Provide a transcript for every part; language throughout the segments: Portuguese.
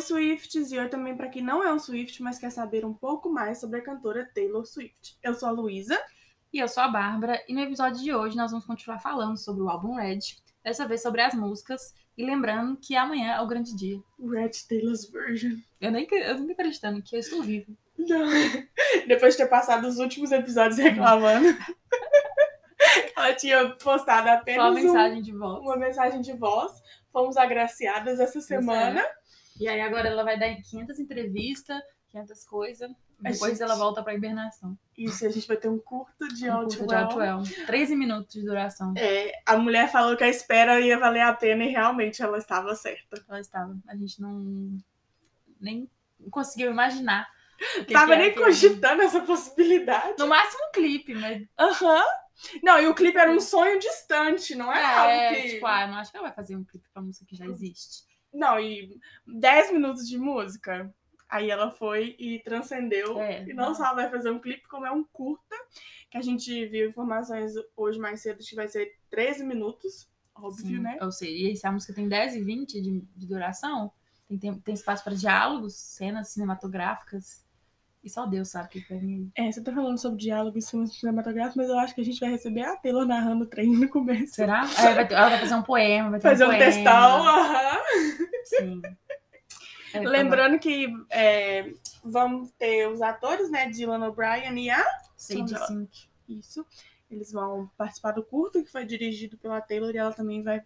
Oi, Swifts, e oi também para quem não é um Swift, mas quer saber um pouco mais sobre a cantora Taylor Swift. Eu sou a Luísa. E eu sou a Bárbara, e no episódio de hoje nós vamos continuar falando sobre o álbum Red, dessa vez sobre as músicas, e lembrando que amanhã é o grande dia. Red Taylor's Version. Eu nem eu não tô acreditando que eu estou vivo. Não. Depois de ter passado os últimos episódios reclamando. Ela tinha postado apenas Só uma mensagem um- de voz. uma mensagem de voz. Fomos agraciadas essa semana. E aí agora ela vai dar 500 entrevistas, 500 coisas. Depois gente- ela volta pra hibernação. Isso, a gente vai ter um curto de Um áudio. curta de Outwell. 13 minutos de duração. É, a mulher falou que a espera ia valer a pena e realmente ela estava certa. Ela estava. A gente não. Nem conseguiu imaginar. que Tava que era nem cogitando essa possibilidade. No máximo um clipe, mas. Aham. Não, e o clipe era um sonho distante, não é, É, algo que. tipo, ah, eu não acho que ela vai fazer um clipe pra música que já existe. Não, e 10 minutos de música. Aí ela foi e transcendeu. É, e não só vai fazer um clipe, como é um curta, que a gente viu informações hoje mais cedo que vai ser 13 minutos. Óbvio, Sim. né? Ou seja, e se a música tem 10 e 20 de, de duração, tem, tem, tem espaço para diálogos, cenas cinematográficas. E só Deus sabe o que vai. É, você tá falando sobre diálogo em cima cinematográfico, mas eu acho que a gente vai receber a Taylor narrando o trem no começo. Será? É, vai ter- ela vai fazer um poema, vai ter Fazer um um poema. textão, aham. Sim. É, Lembrando que é, vamos ter os atores, né? Dylan O'Brien e a Sandra- Sink. Isso. Eles vão participar do curto, que foi dirigido pela Taylor, e ela também vai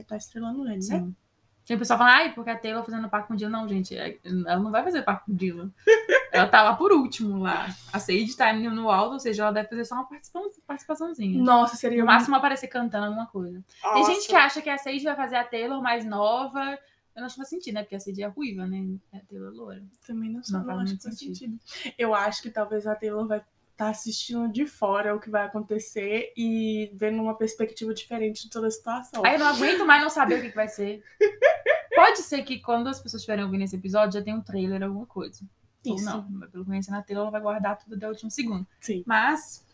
estar estrelando ele, né? Sim. Tem pessoal falando, ai, porque a Taylor fazendo par com o Dylan. Não, gente, é- ela não vai fazer par com o Dylan. ela tá lá por último lá. A Sage tá no alto, ou seja, ela deve fazer só uma participação, participaçãozinha. Nossa, seria No máximo aparecer cantando alguma coisa. Tem Nossa. gente que acha que a Sage vai fazer a Taylor mais nova. Eu não acho que faz sentido, né? Porque a Sage é ruiva, né? A Taylor é loura. Também não, Não não acho que faz sentido. Eu acho que talvez a Taylor vai estar assistindo de fora o que vai acontecer e vendo uma perspectiva diferente de toda a situação. Aí eu não aguento mais não saber o que, que vai ser. Pode ser que quando as pessoas estiverem ouvindo esse episódio já tenha um trailer, alguma coisa. Ou Isso. não. mas Pelo conhecendo a Taylor, ela vai guardar tudo até o último segundo. Sim. Mas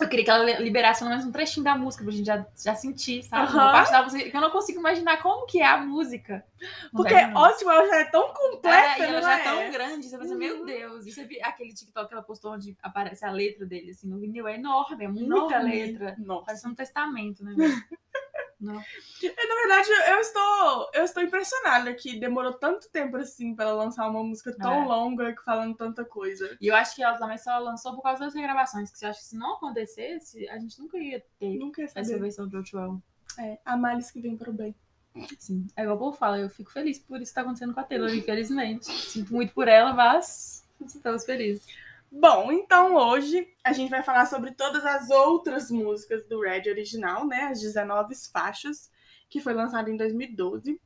eu queria que ela liberasse pelo menos um trechinho da música pra gente já, já sentir, sabe? Uma parte da música que eu não consigo imaginar como que é a música. Não Porque não. ótimo, ela já é tão É, completa, e ela não já é? é tão grande, você pensa, Uhum. meu Deus, isso é vi- aquele TikTok que ela postou onde aparece a letra dele, assim, no vinil, é enorme, é muita Enorme. letra. Nossa. Parece um testamento, né? Não. É, Na verdade, eu estou, eu estou impressionada que demorou tanto tempo assim pra ela lançar uma música tão É. longa falando tanta coisa. E eu acho que ela também só lançou por causa das regravações, que eu acho que se não acontecesse, a gente nunca ia ter Nunca ia essa versão de Outwell. É, a males que vem para o bem. Sim. É igual o povo fala, eu fico feliz por isso que tá acontecendo com a Taylor, infelizmente. Sinto muito por ela, mas estamos felizes. Bom, então hoje a gente vai falar sobre todas as outras músicas do Red original, né? As 19 faixas, que foi lançado em 2012.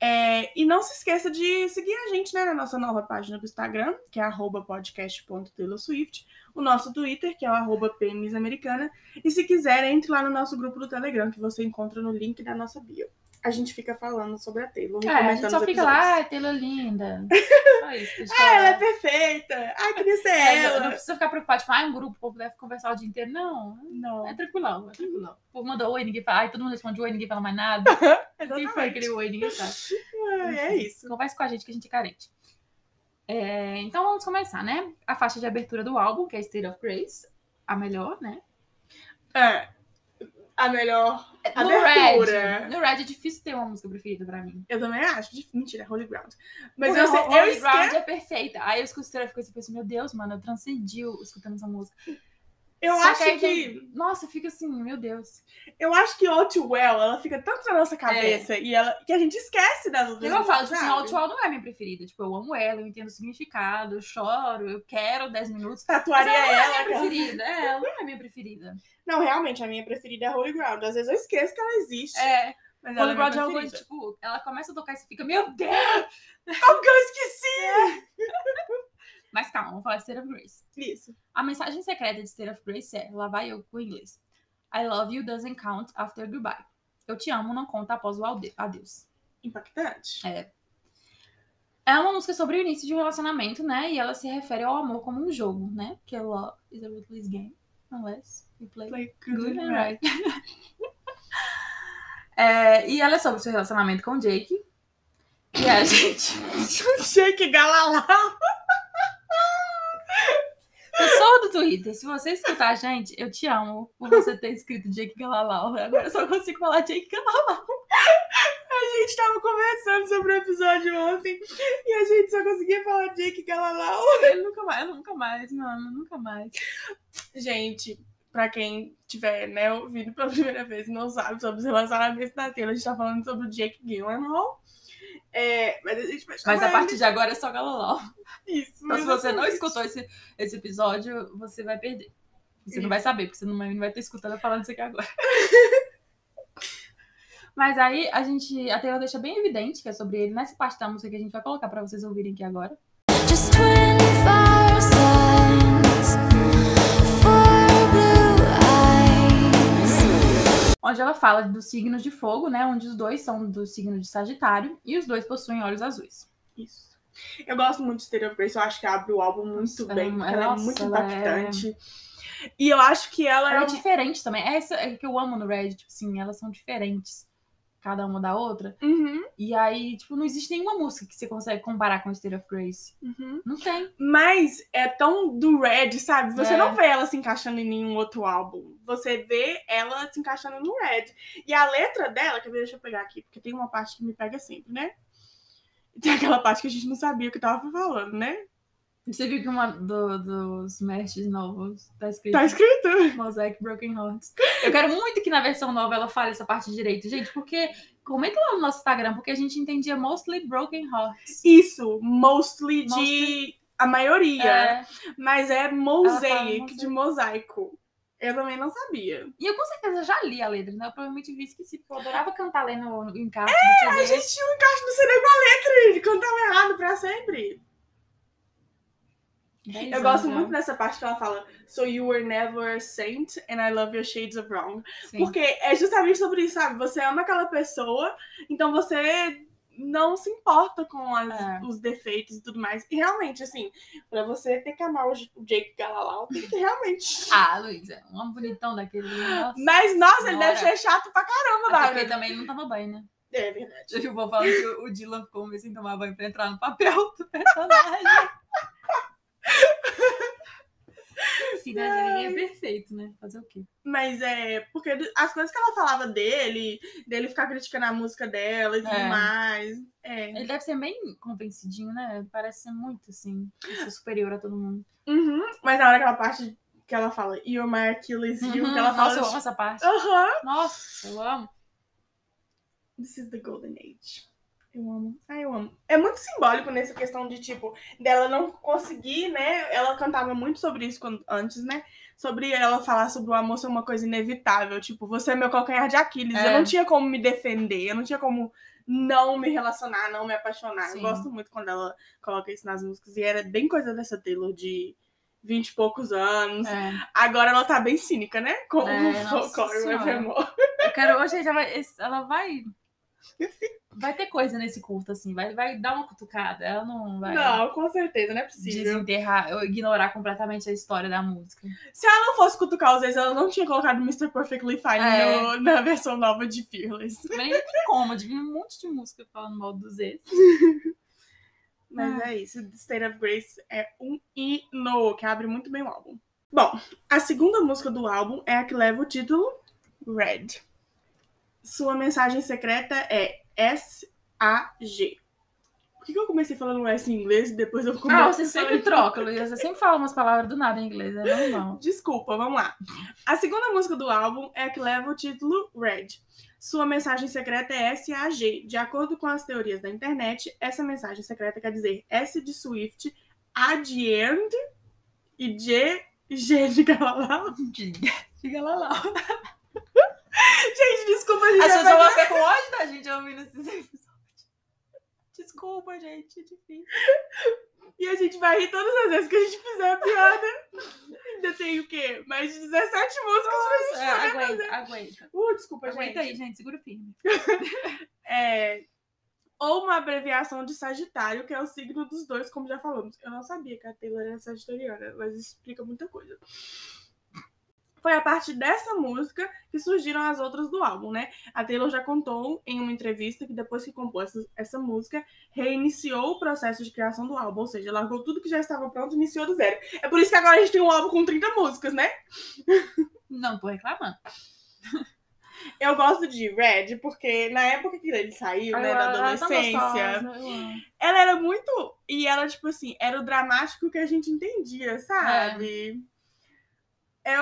É, e não se esqueça de seguir a gente né, na nossa nova página do Instagram, que é arroba podcast.taylor.swift, o nosso Twitter, que é o arroba PMSamericana, e se quiser, entre lá no nosso grupo do Telegram, que você encontra no link da nossa bio. A gente fica falando sobre a Taylor, É, a gente só fica episódios. lá, ai, Taylor linda. Só isso. Ah, fala. ela é perfeita! Ai, queria ser É, não- ela! não precisa ficar preocupado, tipo, ah, um grupo, o povo deve conversar o dia inteiro. Não, Não, é tranquilão, é tranquilão. O povo manda oi, ninguém fala, ai, todo mundo responde oi, ninguém fala mais nada. Quem foi aquele oi, ninguém sabe. É, é isso. Converse com a gente que a gente é carente. É, então vamos começar, né? A faixa de abertura do álbum, que é State of Grace, a melhor, né? É, a melhor No abertura. Red, no Red é difícil ter uma música preferida pra mim. Eu também acho. Mentira, Holy Ground. Mas Porque eu, sei, Ho- eu Holy Ground esqueço. é perfeita. Aí eu escuto Grace e penso, meu Deus, mano, eu transcendi escutando essa música. Eu Só acho que. vem- Nossa, fica assim, meu Deus. Eu acho que All Too Well, ela fica tanto na nossa cabeça e ela, que a gente esquece das outras Eu falo, tipo assim, sabe? Outwall não é minha preferida. Tipo, eu amo ela, eu entendo o significado, eu choro, eu quero 10 minutos. Tatuaria ela não é ela. minha preferida. É, ela não é minha preferida. Não, realmente, a minha preferida é Holy Ground. Às vezes eu esqueço que ela existe. É, mas ela Holy é minha Ground é preferida. tipo, ela começa a tocar e você fica, meu Deus! Como que eu esqueci? Mas calma, vamos falar de State of Grace. Isso. A mensagem secreta de State of Grace é, lá vai eu com o inglês. I love you doesn't count after goodbye. Eu te amo não conta após o ade- adeus. Impactante. É. É uma música sobre o início de um relacionamento, né? E ela se refere ao amor como um jogo, né? Que love is a ruthless game. Unless you play Play good and right. É, e ela é sobre o seu relacionamento com o Jake. E a gente. Jake Galalau. Do Twitter, se você escutar a gente, eu te amo por você ter escrito Jake Galalau. Agora eu só consigo falar Jake Galalau. A gente tava conversando sobre o episódio ontem e a gente só conseguia falar Jake Galalau. Ele nunca mais, nunca mais, mano, nunca mais. Gente, pra quem tiver, né, ouvido pela primeira vez e não sabe sobre os relacionamentos da tela, a gente tá falando sobre o Jake Gyllenhaal. É, mas a, gente vai mas a partir ele... de agora é só Galolau. Isso. Então, se você não escutou esse, esse episódio, você vai perder. Você Isso. não vai saber, porque você não, não vai ter escutado falando isso aqui agora. mas aí a gente. A tela deixa bem evidente que é sobre ele nessa parte da música que a gente vai colocar pra vocês ouvirem aqui agora. Just 25. Onde ela fala dos signos de fogo, né? Onde os dois são do signo de Sagitário e os dois possuem olhos azuis. Isso. Eu gosto muito de State of Grace, eu acho que abre o álbum muito Nossa, bem, ela- porque ela é muito é- impactante. E eu acho que ela, Ela é é diferente também. É isso que eu amo no Red, tipo assim, elas são diferentes, cada uma da outra. Uhum, E aí, tipo, não existe nenhuma música que você consegue comparar com State of Grace. uhum. Não tem. Mas é tão do Red, sabe? Você É. não vê ela se encaixando em nenhum outro álbum. Você vê ela se encaixando no Red. E a letra dela, quer ver, deixa eu pegar aqui, porque tem uma parte que me pega sempre, né? Tem aquela parte que a gente não sabia o que tava falando, né? Você viu que uma do- dos mestres novos tá escrito Tá escrito. Mosaic Broken Hearts. Eu quero muito que na versão nova ela fale essa parte direito, gente, porque comenta lá no nosso Instagram, porque a gente entendia mostly Broken Hearts. Isso, mostly de. Mostly- A maioria. É, Mas é mosaic, de mosaico. Eu também não sabia. e eu com certeza já li a letra, né? Eu provavelmente vi esqueci, porque eu adorava cantar lendo no encarte A do CD. gente tinha um encaixe no CD com a letra e cantava errado pra sempre. Dez Eu gosto já. muito dessa parte que ela fala So you were never a saint and I love your shades of wrong. Sim. Porque é justamente sobre isso, sabe? Você ama aquela pessoa, então você não se importa com as- É. os defeitos e tudo mais. E realmente, assim, pra você ter que amar o Jake Galalau, tem que realmente. Ah, Luísa, um homem bonitão daquele. Nossa. Mas, nossa, ele deve ser chato pra caramba, Até porque Wagner. também ele não toma banho, né? É verdade. Eu vou falando que o Dylan ficou meio sem tomar banho pra entrar no papel do personagem. Filha de ninguém é perfeito, né? Fazer o quê? Mas é, porque as coisas que ela falava dele, dele ficar criticando a música dela e tudo É. mais. É. Ele deve ser bem convencidinho, né? Ele Parece ser muito, assim, ser superior a todo mundo. Uhum. Mas na hora aquela parte que ela fala, You're my Achilles heel, Uhum. que ela fala. Nossa, eu amo essa parte. Aham. Nossa, eu amo. This is the golden age. Eu amo. Ai, eu amo. É muito simbólico nessa questão de, tipo, dela não conseguir, né? Ela cantava muito sobre isso quando, antes, né? Sobre ela falar sobre o amor ser uma coisa inevitável. Tipo, você é meu calcanhar de Aquiles. É. Eu não tinha como me defender. Eu não tinha como não me relacionar, não me apaixonar. Sim. Eu gosto muito quando ela coloca isso nas músicas. E era bem coisa dessa Taylor de vinte e poucos anos. É. Agora ela tá bem cínica, né? Com É, o folclore senhora. Evermore. Eu quero. Hoje ela vai. Ela vai. Vai ter coisa nesse curto, assim. Vai, vai dar uma cutucada. Ela não vai Não, com certeza, não é possível. desenterrar, ignorar completamente a história da música. Se ela não fosse cutucar os vezes, ela não tinha colocado Mr. Perfectly Fine É. no- na versão nova de Fearless. Mas não tem como, adivinha um monte de música falando mal dos ex. Mas Ah. é isso, The State of Grace é um hino que abre muito bem o álbum. Bom, a segunda música do álbum é a que leva o título Red. Sua mensagem secreta é S-A-G. Por que, que eu comecei falando S em inglês e depois eu comecei Ah, você sempre troca, Luísa. Você sempre fala umas palavras do nada em inglês, é normal. Desculpa, vamos lá. A segunda música do álbum é a que leva o título Red. Sua mensagem secreta é S-A-G. De acordo com as teorias da internet, essa mensagem secreta quer dizer S de Swift, A de End e G, G de Galalau. Diga, lá. Gente, desculpa, a gente As vai pessoas vão ficar com ódio da gente ouvindo esses episódios. Desculpa, gente, é difícil. E a gente vai rir todas as vezes que a gente fizer a piada. Ainda tem o quê? Mais de 17 músicas pra gente É, poder fazer. aguenta, aguenta. Uh, desculpa, Aguenta gente. aí, gente, segura firme. é, ou uma abreviação de Sagitário, que é o signo dos dois, como já falamos. Eu não sabia que a Taylor era sagitariana, mas isso explica muita coisa. Foi a partir dessa música que surgiram as outras do álbum, né? A Taylor já contou em uma entrevista que depois que compôs essa, essa música, reiniciou o processo de criação do álbum, ou seja, largou tudo que já estava pronto e iniciou do zero. É por isso que agora a gente tem um álbum com 30 músicas, né? Não tô reclamando. Eu gosto de Red porque na época que ele saiu, né, da adolescência, gostosa, ela era muito. E ela, tipo assim, era o dramático que a gente entendia, sabe? É,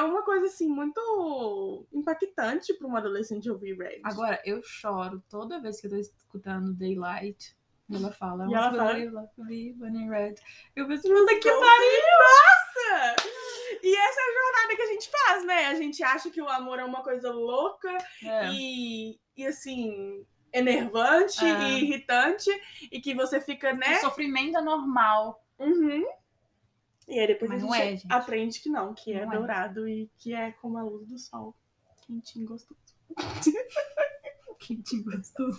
uma coisa, assim, muito impactante pra uma adolescente ouvir Red. Agora, eu choro toda vez que eu tô escutando Daylight. Ela fala, E ela "What's fala- when in red. Eu penso, Puta que pariu! Nossa! E essa é a jornada que a gente faz, né? A gente acha que o amor é uma coisa louca É. e, e, assim, enervante É. e irritante. E que você fica, né? O sofrimento é normal. Uhum. E aí depois Mas a gente é, gente. aprende que não, que é Não é. dourado e que é como a luz do sol. Quentinho, gostoso. Que gostoso.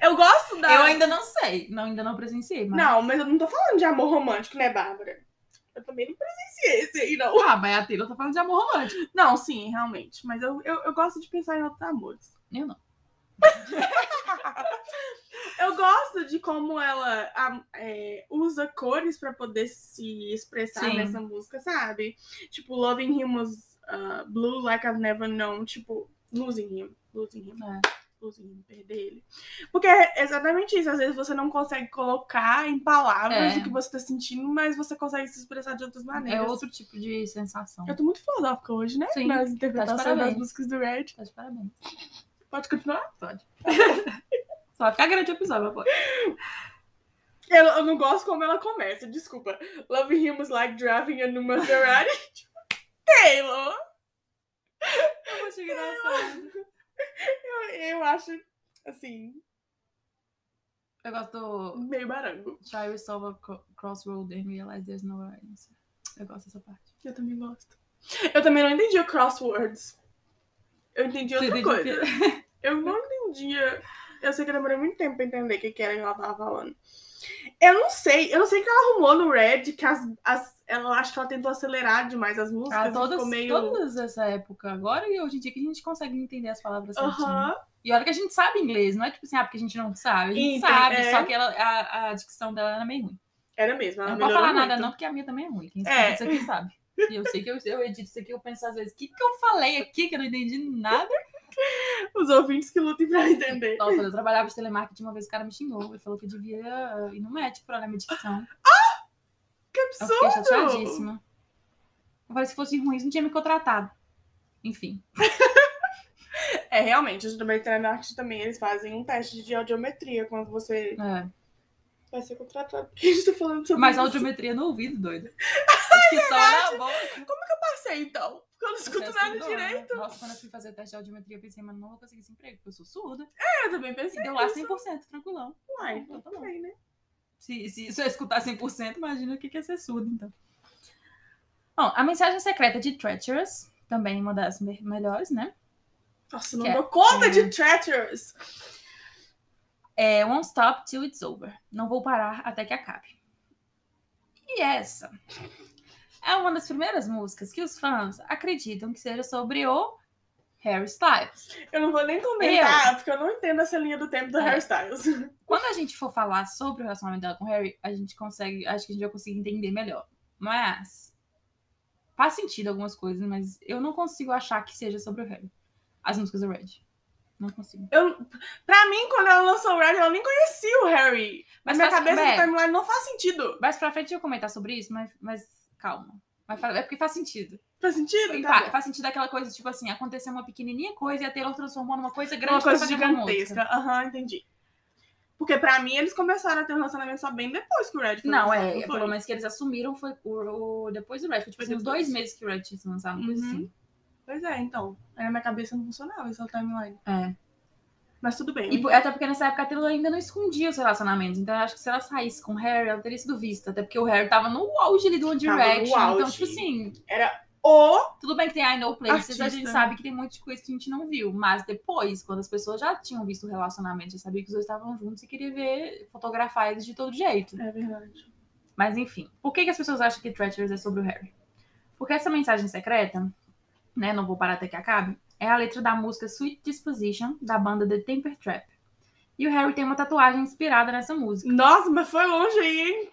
Eu gosto da. Eu ainda não sei. Não, ainda não presenciei, mas... Não, mas eu não tô falando de amor romântico, né, Bárbara? Eu também não presenciei esse aí, não. Ah, mas a Taylor tá falando de amor romântico. Não, sim, realmente. Mas eu, eu, eu gosto de pensar em outros amores. Eu não. Eu gosto de como ela a- é, usa cores pra poder se expressar Sim. nessa música, sabe? Tipo, Loving Him was uh, blue like I've never known. Tipo, losing him. Losing him. É. Losing him. Perder ele. Porque é exatamente isso. Às vezes você não consegue colocar em palavras É. o que você tá sentindo, mas você consegue se expressar de outras É maneiras. outro tipo de sensação. Eu tô muito filosófica hoje, né? Sim, Nas tá interpretações de das músicas do Red. Tá de parabéns. Pode continuar? Pode. Só vai ficar grande o episódio, pode. Eu, eu não gosto como ela começa, desculpa. Love him was like driving a new Maserati. Taylor! Eu achei engraçado. Eu, eu acho, assim, Eu gosto do meio barango. Try to solve a cro- crossroad and realize there's no answer. Eu gosto dessa parte. Eu também gosto. Eu também não entendi o crosswords. Eu entendi outra coisa. entende Eu não entendia. Eu sei que eu demorei muito tempo pra entender o que, que era que ela tava falando. Eu não sei. Eu não sei o que ela arrumou no Red, que as, as, ela acho que ela tentou acelerar demais as músicas. Ah, todas, meio. todas essa época agora e hoje em dia que a gente consegue entender as palavras certinho. Aham. E olha que a gente sabe inglês, não é tipo assim, ah, porque a gente não sabe. A gente Enten- sabe, é. só que ela, a, a dicção dela era meio ruim. Era mesmo. Ela não pode melhorou falar nada muito. não, porque a minha também é ruim. Quem É. escuta isso aqui sabe. E eu sei que eu, eu edito isso aqui, eu penso às vezes, o que, que eu falei aqui que eu não entendi nada? Os ouvintes que lutem pra entender. Nossa, quando eu trabalhava de telemarketing, uma vez o cara me xingou. Ele falou que eu devia ir no médico por olhar minha dicção. Que Eu fiquei absurdo! chateadíssima. Eu falei, se fosse ruim, não tinha me contratado. Enfim. É, realmente, os do Telemarketing também, eles fazem um teste de audiometria quando você É. vai ser contratado. Porque a gente tá falando sobre Mas isso. audiometria no ouvido, doida. Acho que só na boca. passei, então. Porque eu não escuto é nada surdona. direito. Nossa, quando eu fui fazer o teste de audiometria, eu pensei, mano, não vou conseguir esse emprego, porque eu sou surda. É, eu também pensei E deu lá nisso. 100%, tranquilão. Uai, Então tá bom. bem, né? Se, se, se eu escutar 100%, imagina o que que é ser surdo, então. Bom, a mensagem secreta de Treacherous, também uma das me- melhores, né? Nossa, não Que é- dou conta é. de Treacherous. É Won't Stop Till It's Over. Não vou parar até que acabe. E essa é uma das primeiras músicas que os fãs acreditam que seja sobre o Harry Styles. Eu não vou nem comentar, porque eu não entendo essa linha do tempo do É. Harry Styles. Quando a gente for falar sobre o relacionamento dela com o Harry, a gente consegue, acho que a gente vai conseguir entender melhor. Mas faz sentido algumas coisas, mas eu não consigo achar que seja sobre o Harry. As músicas do Red. Não consigo. Eu, pra mim, quando ela lançou o Red, eu nem conhecia o Harry. Mas Na minha faz- cabeça, é. o timeline não faz sentido. Mais pra frente eu comentar sobre isso, mas, mas calma. Mas é porque faz sentido. Faz sentido? Tá bom. faz sentido aquela coisa, tipo assim, aconteceu uma pequenininha coisa e a Taylor transformou numa coisa grande Uma coisa gigantesca. Aham, entendi. Porque pra mim, eles começaram a ter um relacionamento só bem depois que o Red foi Não, lançado, é, foi? pelo menos que eles assumiram foi o, o- depois do Red. Foi tipo Foi assim, uns dois meses que o Red tinha se lançado, uma coisa Uhum. assim. Pois é, então. Aí na minha cabeça não funcionava esse é o timeline. É. Mas tudo bem. E até porque nessa época a Taylor ainda não escondia os relacionamentos. Então eu acho que se ela saísse com o Harry, ela teria sido vista. Até porque o Harry tava no auge ali do One Tava no Direction. Então, tipo assim, O tudo bem que tem I Know Places, a Artista. gente sabe que tem muita coisa que a gente não viu. Mas depois, quando as pessoas já tinham visto o relacionamento, já sabia que os dois estavam juntos e queria ver, fotografar eles de todo jeito. É verdade. Mas enfim, por que, que as pessoas acham que Treacherous é sobre o Harry? Porque essa mensagem secreta né? Não vou parar até que acabe. É a letra da música Sweet Disposition, da banda The Temper Trap. E o Harry tem uma tatuagem inspirada nessa música. Nossa, mas foi longe aí, hein?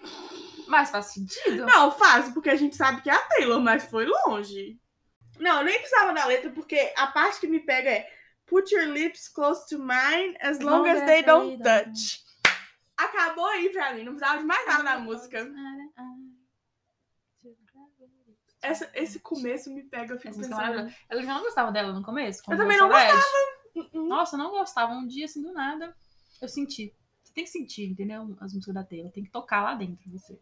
Mas faz sentido. Não, faz, porque a gente sabe que é a Taylor, mas foi longe. Não, eu nem precisava da letra, porque a parte que me pega é Put your lips close to mine as long as they don't touch. Acabou aí pra mim, não precisava de mais nada da música. Essa, esse começo me pega, eu fico Essa é pensando. Ela já não gostava dela no começo? Eu também não Red? "Hum, Nossa, eu não gostava. Um dia, assim, do nada, eu senti. Você tem que sentir, entendeu? As músicas da Taylor. Tem que tocar lá dentro de você.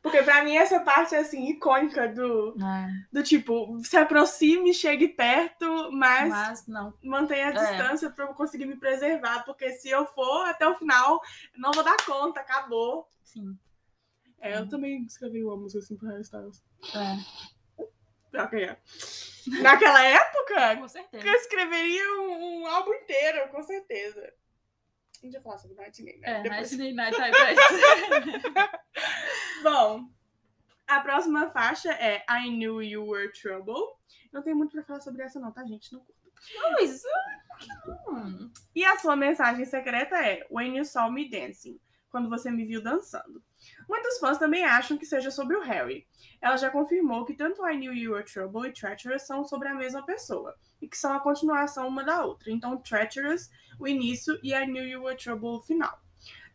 Porque pra mim essa parte é assim, icônica do, do tipo, se aproxime, chegue perto, mas, Mas não. mantenha a É. distância pra eu conseguir me preservar. Porque se eu for até o final, não vou dar conta, acabou. Sim. É, eu também escrevi uma música assim pro Harry Styles. É, Pior que é. Naquela época, com certeza. eu escreveria um, um álbum inteiro, com certeza. A gente vai falar sobre Nightingale, né? É, Depois. Night Night Night Night. Bom, a próxima faixa é I Knew You Were Trouble. Não tem muito pra falar sobre essa não, tá, gente? Não curto. Mas, ah, por que não? E a sua mensagem secreta é When You Saw Me Dancing, quando você me viu dançando. Muitos fãs também acham que seja sobre o Harry. Ela já confirmou que tanto I Knew You Were Trouble e Treacherous são sobre a mesma pessoa, e que são a continuação uma da outra. Então, Treacherous, o início, e I Knew You Were Trouble, o final.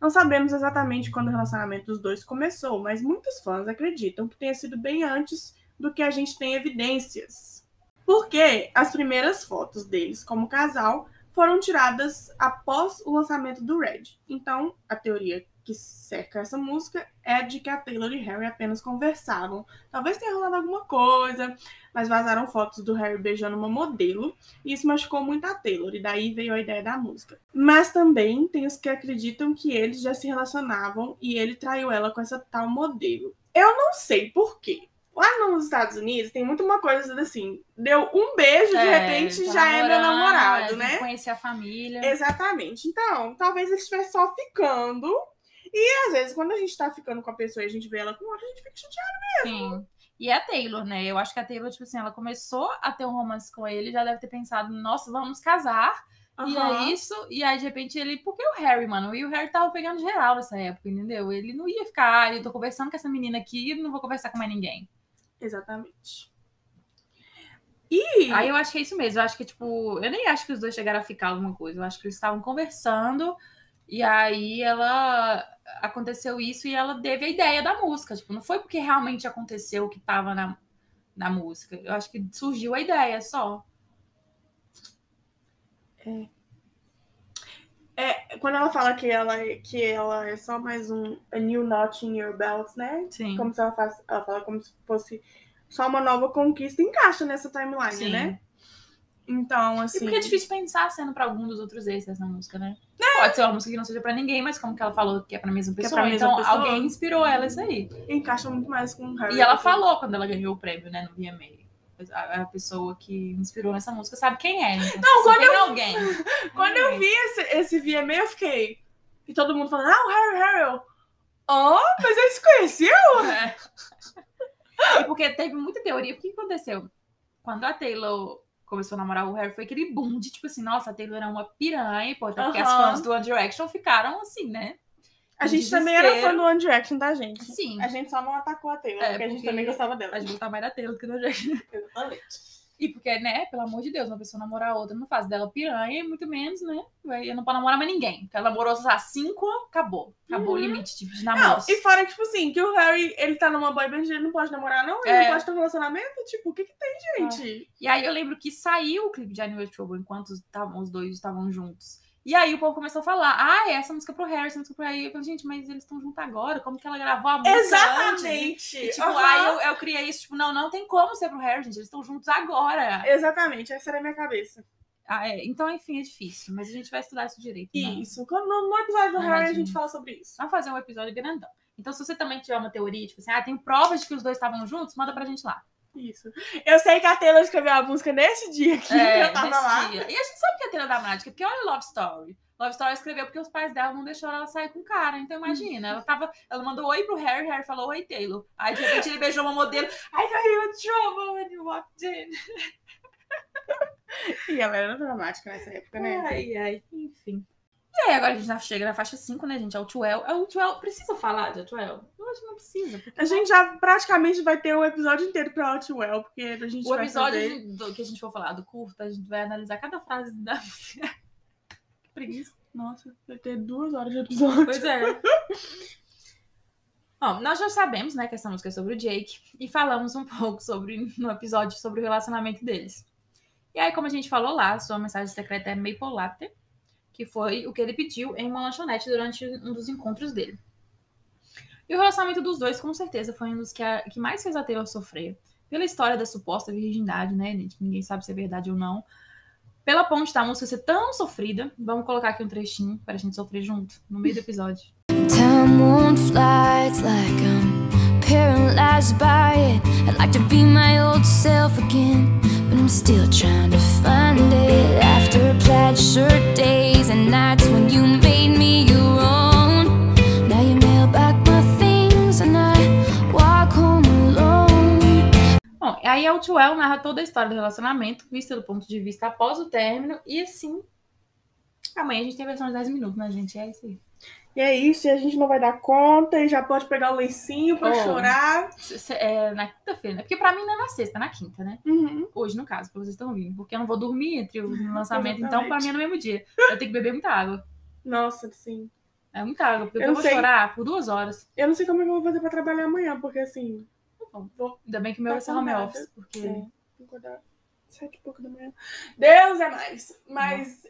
Não sabemos exatamente quando o relacionamento dos dois começou, mas muitos fãs acreditam que tenha sido bem antes do que a gente tem evidências. Porque as primeiras fotos deles como casal foram tiradas após o lançamento do Red. Então, a teoria que cerca essa música é de que a Taylor e Harry apenas conversavam. Talvez tenha rolado alguma coisa, mas vazaram fotos do Harry beijando uma modelo, e isso machucou muito a Taylor, e daí veio a ideia da música. Mas também tem os que acreditam que eles já se relacionavam e ele traiu ela com essa tal modelo. Eu não sei por quê. Lá nos Estados Unidos tem muito uma coisa assim, deu um beijo, de É, repente tá já é meu namorando, namorado, né? Conhecer a família. Exatamente. Então, talvez eles estivessem só ficando. E às vezes, quando a gente tá ficando com a pessoa e a gente vê ela com outra, a gente fica chateado. Sim. E é a Taylor, né? Eu acho que a Taylor, tipo assim, ela começou a ter um romance com ele, já deve ter pensado, nossa, vamos casar. E é isso. E aí, de repente, ele. Porque o Harry, mano? E o Harry tava pegando geral nessa época, entendeu? Ele não ia ficar, ah, eu tô conversando com essa menina aqui e não vou conversar com mais ninguém. Exatamente. E Aí eu acho que é isso mesmo. Eu acho que, tipo, eu nem acho que os dois chegaram a ficar alguma coisa. Eu acho que eles estavam conversando. E aí ela aconteceu isso e ela teve a ideia da música. Tipo, não foi porque realmente aconteceu o que tava na, na música. Eu acho que surgiu a ideia só. é, quando ela fala que ela, que ela é só mais um a new notch in your belt, né? Sim. Como se ela, faz, ela fala como se fosse só uma nova conquista, encaixa nessa timeline, Sim. né? Então, E assim. porque é difícil pensar sendo pra algum dos outros ex essa música, né? Pode ser uma música que não seja pra ninguém, mas como que ela falou que é pra mesma Que é pessoa, pra mesma então pessoa. alguém inspirou ela isso aí. Encaixa muito mais com o Harry. E ela falou quando ela ganhou o prêmio, né, no VMA. A, a pessoa que inspirou nessa música sabe quem é. Então, Não, quando tem alguém. Quando eu vi esse, esse VMA, eu fiquei. E todo mundo falando, ah, o Harry, Harry. eu, Oh, mas eles se conheciam? É. E porque teve muita teoria. O que aconteceu? Quando a Taylor começou a namorar o Harry, foi aquele boom de tipo assim, nossa, a Taylor é uma piranha, pô, até porque as Aham. fãs do One Direction ficaram assim, né? A gente também era fã do One Direction, tá, gente? Sim. A gente só não atacou a Taylor, É, porque a gente porque também gostava dela. A gente gostava mais da Taylor do que do One Direction. Exatamente. E porque, né, pelo amor de Deus, uma pessoa namorar a outra não faz dela piranha, e muito menos, né? Vai- Não pode namorar mais ninguém. Porque ela namorou, lá, cinco, acabou. Acabou o limite tipo, de Não, namoros. e fora que, tipo assim, que o Harry, ele tá numa boy band, ele não pode namorar, não? Ele É. não pode ter um relacionamento? Tipo, o que que tem, gente? E aí eu lembro que saiu o clipe de Annual Trouble enquanto estavam- os dois estavam juntos. E aí o povo começou a falar, ah, é essa música pro Harry, essa música pro Harry. Eu falei, gente, mas eles estão juntos agora, como que ela gravou a música? Exatamente! E, tipo, Aham. aí eu, eu criei isso, tipo, não, não tem como ser pro Harry, gente, eles estão juntos agora. Exatamente, essa era a minha cabeça. Ah, é, então, enfim, é difícil, mas a gente vai estudar isso direito. né? Isso. Quando, no, episódio do Harry, a gente fala sobre isso. Vamos fazer um episódio grandão. Então, se você também tiver uma teoria, tipo assim, ah, tem provas de que os dois estavam juntos, manda pra gente lá. Isso. Eu sei que a Taylor escreveu a música nesse dia que eu tava É, lá. dia. E a gente sabe que é a Taylor da Mágica, porque olha Love Story. Love Story escreveu porque os pais dela não deixaram ela sair com o cara. Então imagina, ela tava. Ela mandou oi pro Harry, Harry falou oi, Taylor. Aí de repente ele beijou uma modelo. I know you were trouble when you walked in. E ela era dramática nessa época, né? Ai, ai, enfim. E aí, agora a gente já chega na faixa 5, né, gente? Outwell. A Outwell, precisa falar de Outwell? Eu acho que não precisa. A gente já praticamente vai ter um episódio inteiro pra Outwell, porque a gente O vai episódio fazer... do que a gente for falar do curta, a gente vai analisar cada frase da música. Que Preguiça. Nossa, vai ter duas horas de episódio. Pois é. Bom, nós já sabemos, né, que essa música é sobre o Jake e falamos um pouco sobre no episódio sobre o relacionamento deles. E aí, como a gente falou lá, sua mensagem secreta é Maple Latte, que foi o que ele pediu em uma lanchonete durante um dos encontros dele. E o relacionamento dos dois, com certeza, foi um dos que, a- que mais fez a Taylor sofrer. Pela história da suposta virgindade, né, gente? Ninguém sabe se é verdade ou não. Pela ponte da música ser tão sofrida, vamos colocar aqui um trechinho pra gente sofrer junto, no meio do episódio. Time won't fly, it's like I'm paralyzed by it. I'd like to be my old self again, I'm still trying to find it. After plaid shirt days and nights when you made me your own, now you mail back my things and I walk home alone. Bom, aí Outwell narra toda a história do relacionamento, vista do ponto de vista após o término, e assim. Amanhã a gente tem versão de 10 minutos, né, gente? É isso aí. E é isso, e a gente não vai dar conta, e já pode pegar o lencinho pra Oh. chorar. É na quinta-feira, né? Porque pra mim não é na sexta, é na quinta, né? Uhum. Hoje, no caso, que vocês estão ouvindo. Porque eu não vou dormir entre o lançamento, então pra mim é no mesmo dia. Eu tenho que beber muita água. Nossa, sim. É muita água, porque Eu eu, vou sei. chorar por duas horas. Eu não sei como é que eu vou fazer pra trabalhar amanhã, porque assim, Vou. Ainda bem que o meu Tá vai ser home acordada. office, porque. É. Acordar sete e pouco da manhã. Deus é mais. Mas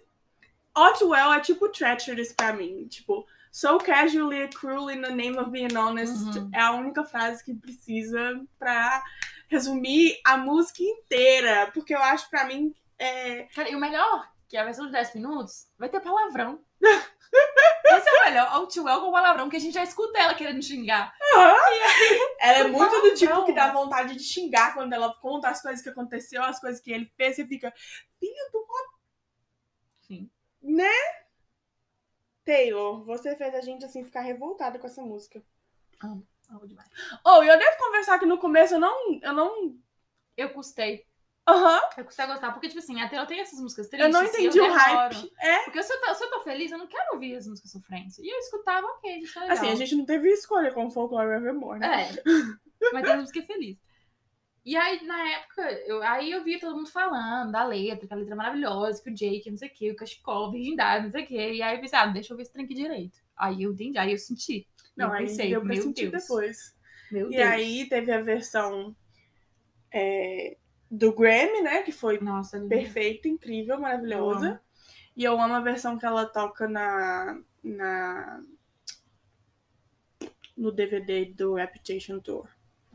Otwell é tipo treacherous pra mim. Tipo, so casually cruel in the name of being honest. Uhum. É a única frase que precisa pra resumir a música inteira. Porque eu acho pra mim. É... Cara, e o melhor, que é a versão de 10 minutos, vai ter palavrão. Esse é o melhor. Outwell com palavrão, que a gente já escuta ela querendo xingar. Ela é muito do tipo que dá vontade de xingar quando ela conta as coisas que aconteceu, as coisas que ele fez, e fica, filho do Sim. Né? Taylor, você fez a gente assim ficar revoltada com essa música. Amo demais. Oh, eu devo conversar que no começo eu não. Eu não. Eu custei. Aham. Eu custei a gostar. Porque, tipo assim, a Taylor tem essas músicas tristes. eu não entendi o demoro. hype. É. Porque se eu, tô, se eu tô feliz, eu não quero ouvir as músicas sofrentes. E eu escutava, ok, isso é legal. Assim, a gente não teve escolha com Folklore Evermore, né? É. Mas tem música feliz. E aí, na época, eu, aí eu via todo mundo falando da letra, que a letra é maravilhosa, que o Jake, não sei o que, o cachecol, virgindade, não sei o que. E aí eu pensei, ah, deixa eu ver esse trem aqui direito. Aí eu entendi, aí eu senti. Não, eu aí pensei, deu pra meu sentir Deus. depois. Meu E Deus. aí teve a versão é, do Grammy, né? Que foi Nossa, perfeita, incrível, Eu maravilhosa. amo. E eu amo a versão que ela toca na. na no DVD do Reputation Tour.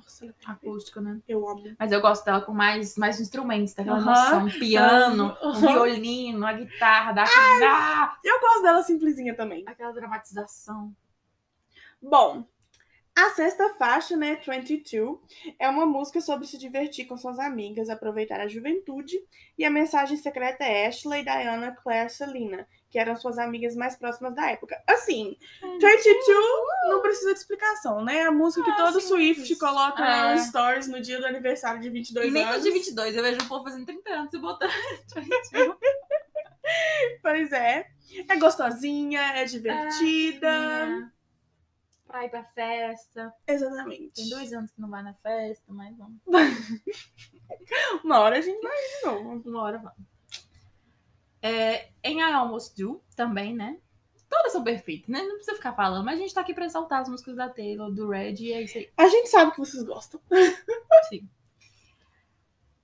Nossa, ela acústico, né? eu amo. Mas eu gosto dela com mais, mais instrumentos, daquela Aham. emoção. Um piano, um Aham. violino, a guitarra, ah, Eu gosto dela simplesinha também. aquela dramatização. Bom, a sexta faixa, né, 22, é uma música sobre se divertir com suas amigas, aproveitar a juventude, e a mensagem secreta é Ashley, Diana, Claire, Selena, que eram suas amigas mais próximas da época. Assim, 22 não precisa de explicação, né? A música que É, todo simples. Swift coloca É. no stories no dia do aniversário de 22 E nem anos. nos de 22, eu vejo o povo fazendo 30 anos e botando. Pois é. É gostosinha, é divertida. É, pra ir pra festa. Exatamente. Tem dois anos que não vai na festa, mas vamos. Uma hora a gente vai de novo. Uma hora vamos. É, em I Almost Do, também, né? Todas são perfeitas, né? Não precisa ficar falando, mas a gente tá aqui pra exaltar as músicas da Taylor, do Red, e é isso aí. A gente sabe que vocês gostam. Sim.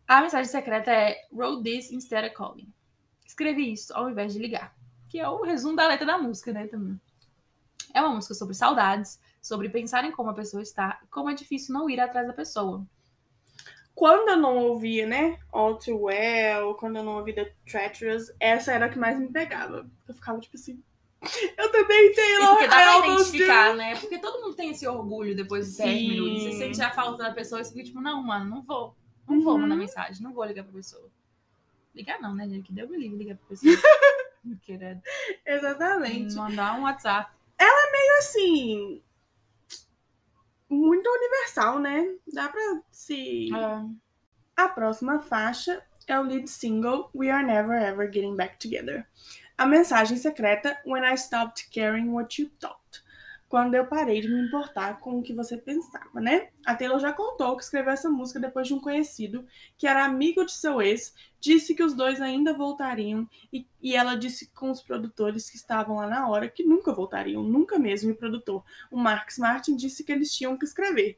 A mensagem secreta é Wrote this instead of calling. Escrevi isso ao invés de ligar. Que é o resumo da letra da música, né? Também. É uma música sobre saudades, sobre pensar em como a pessoa está e como é difícil não ir atrás da pessoa. Quando eu não ouvia, né? All Too Well, quando eu não ouvia The Treacherous, essa era a que mais me pegava. Eu ficava tipo assim. Eu também tenho porque dá pra identificar, né? Porque todo mundo tem esse orgulho depois de 10 Sim. minutos. Você sente a falta da pessoa e você fica tipo, não, mano, não vou. Não vou Uhum. mandar mensagem, não vou ligar pra pessoa. Ligar não, né, gente? Que deu me livre ligar pra pessoa. Querendo do- Exatamente. mandar um WhatsApp. Assim. Muito universal, né? Dá pra se. É. A próxima faixa é o lead single We Are Never Ever Getting Back Together. A mensagem secreta When I Stopped Caring What You Thought. Quando eu parei de me importar com o que você pensava, né? A Taylor já contou que escreveu essa música depois de um conhecido que era amigo de seu ex, disse que os dois ainda voltariam e, e ela disse com os produtores que estavam lá na hora que nunca voltariam, nunca mesmo. E o produtor, o Marcus Martin, disse que eles tinham que escrever.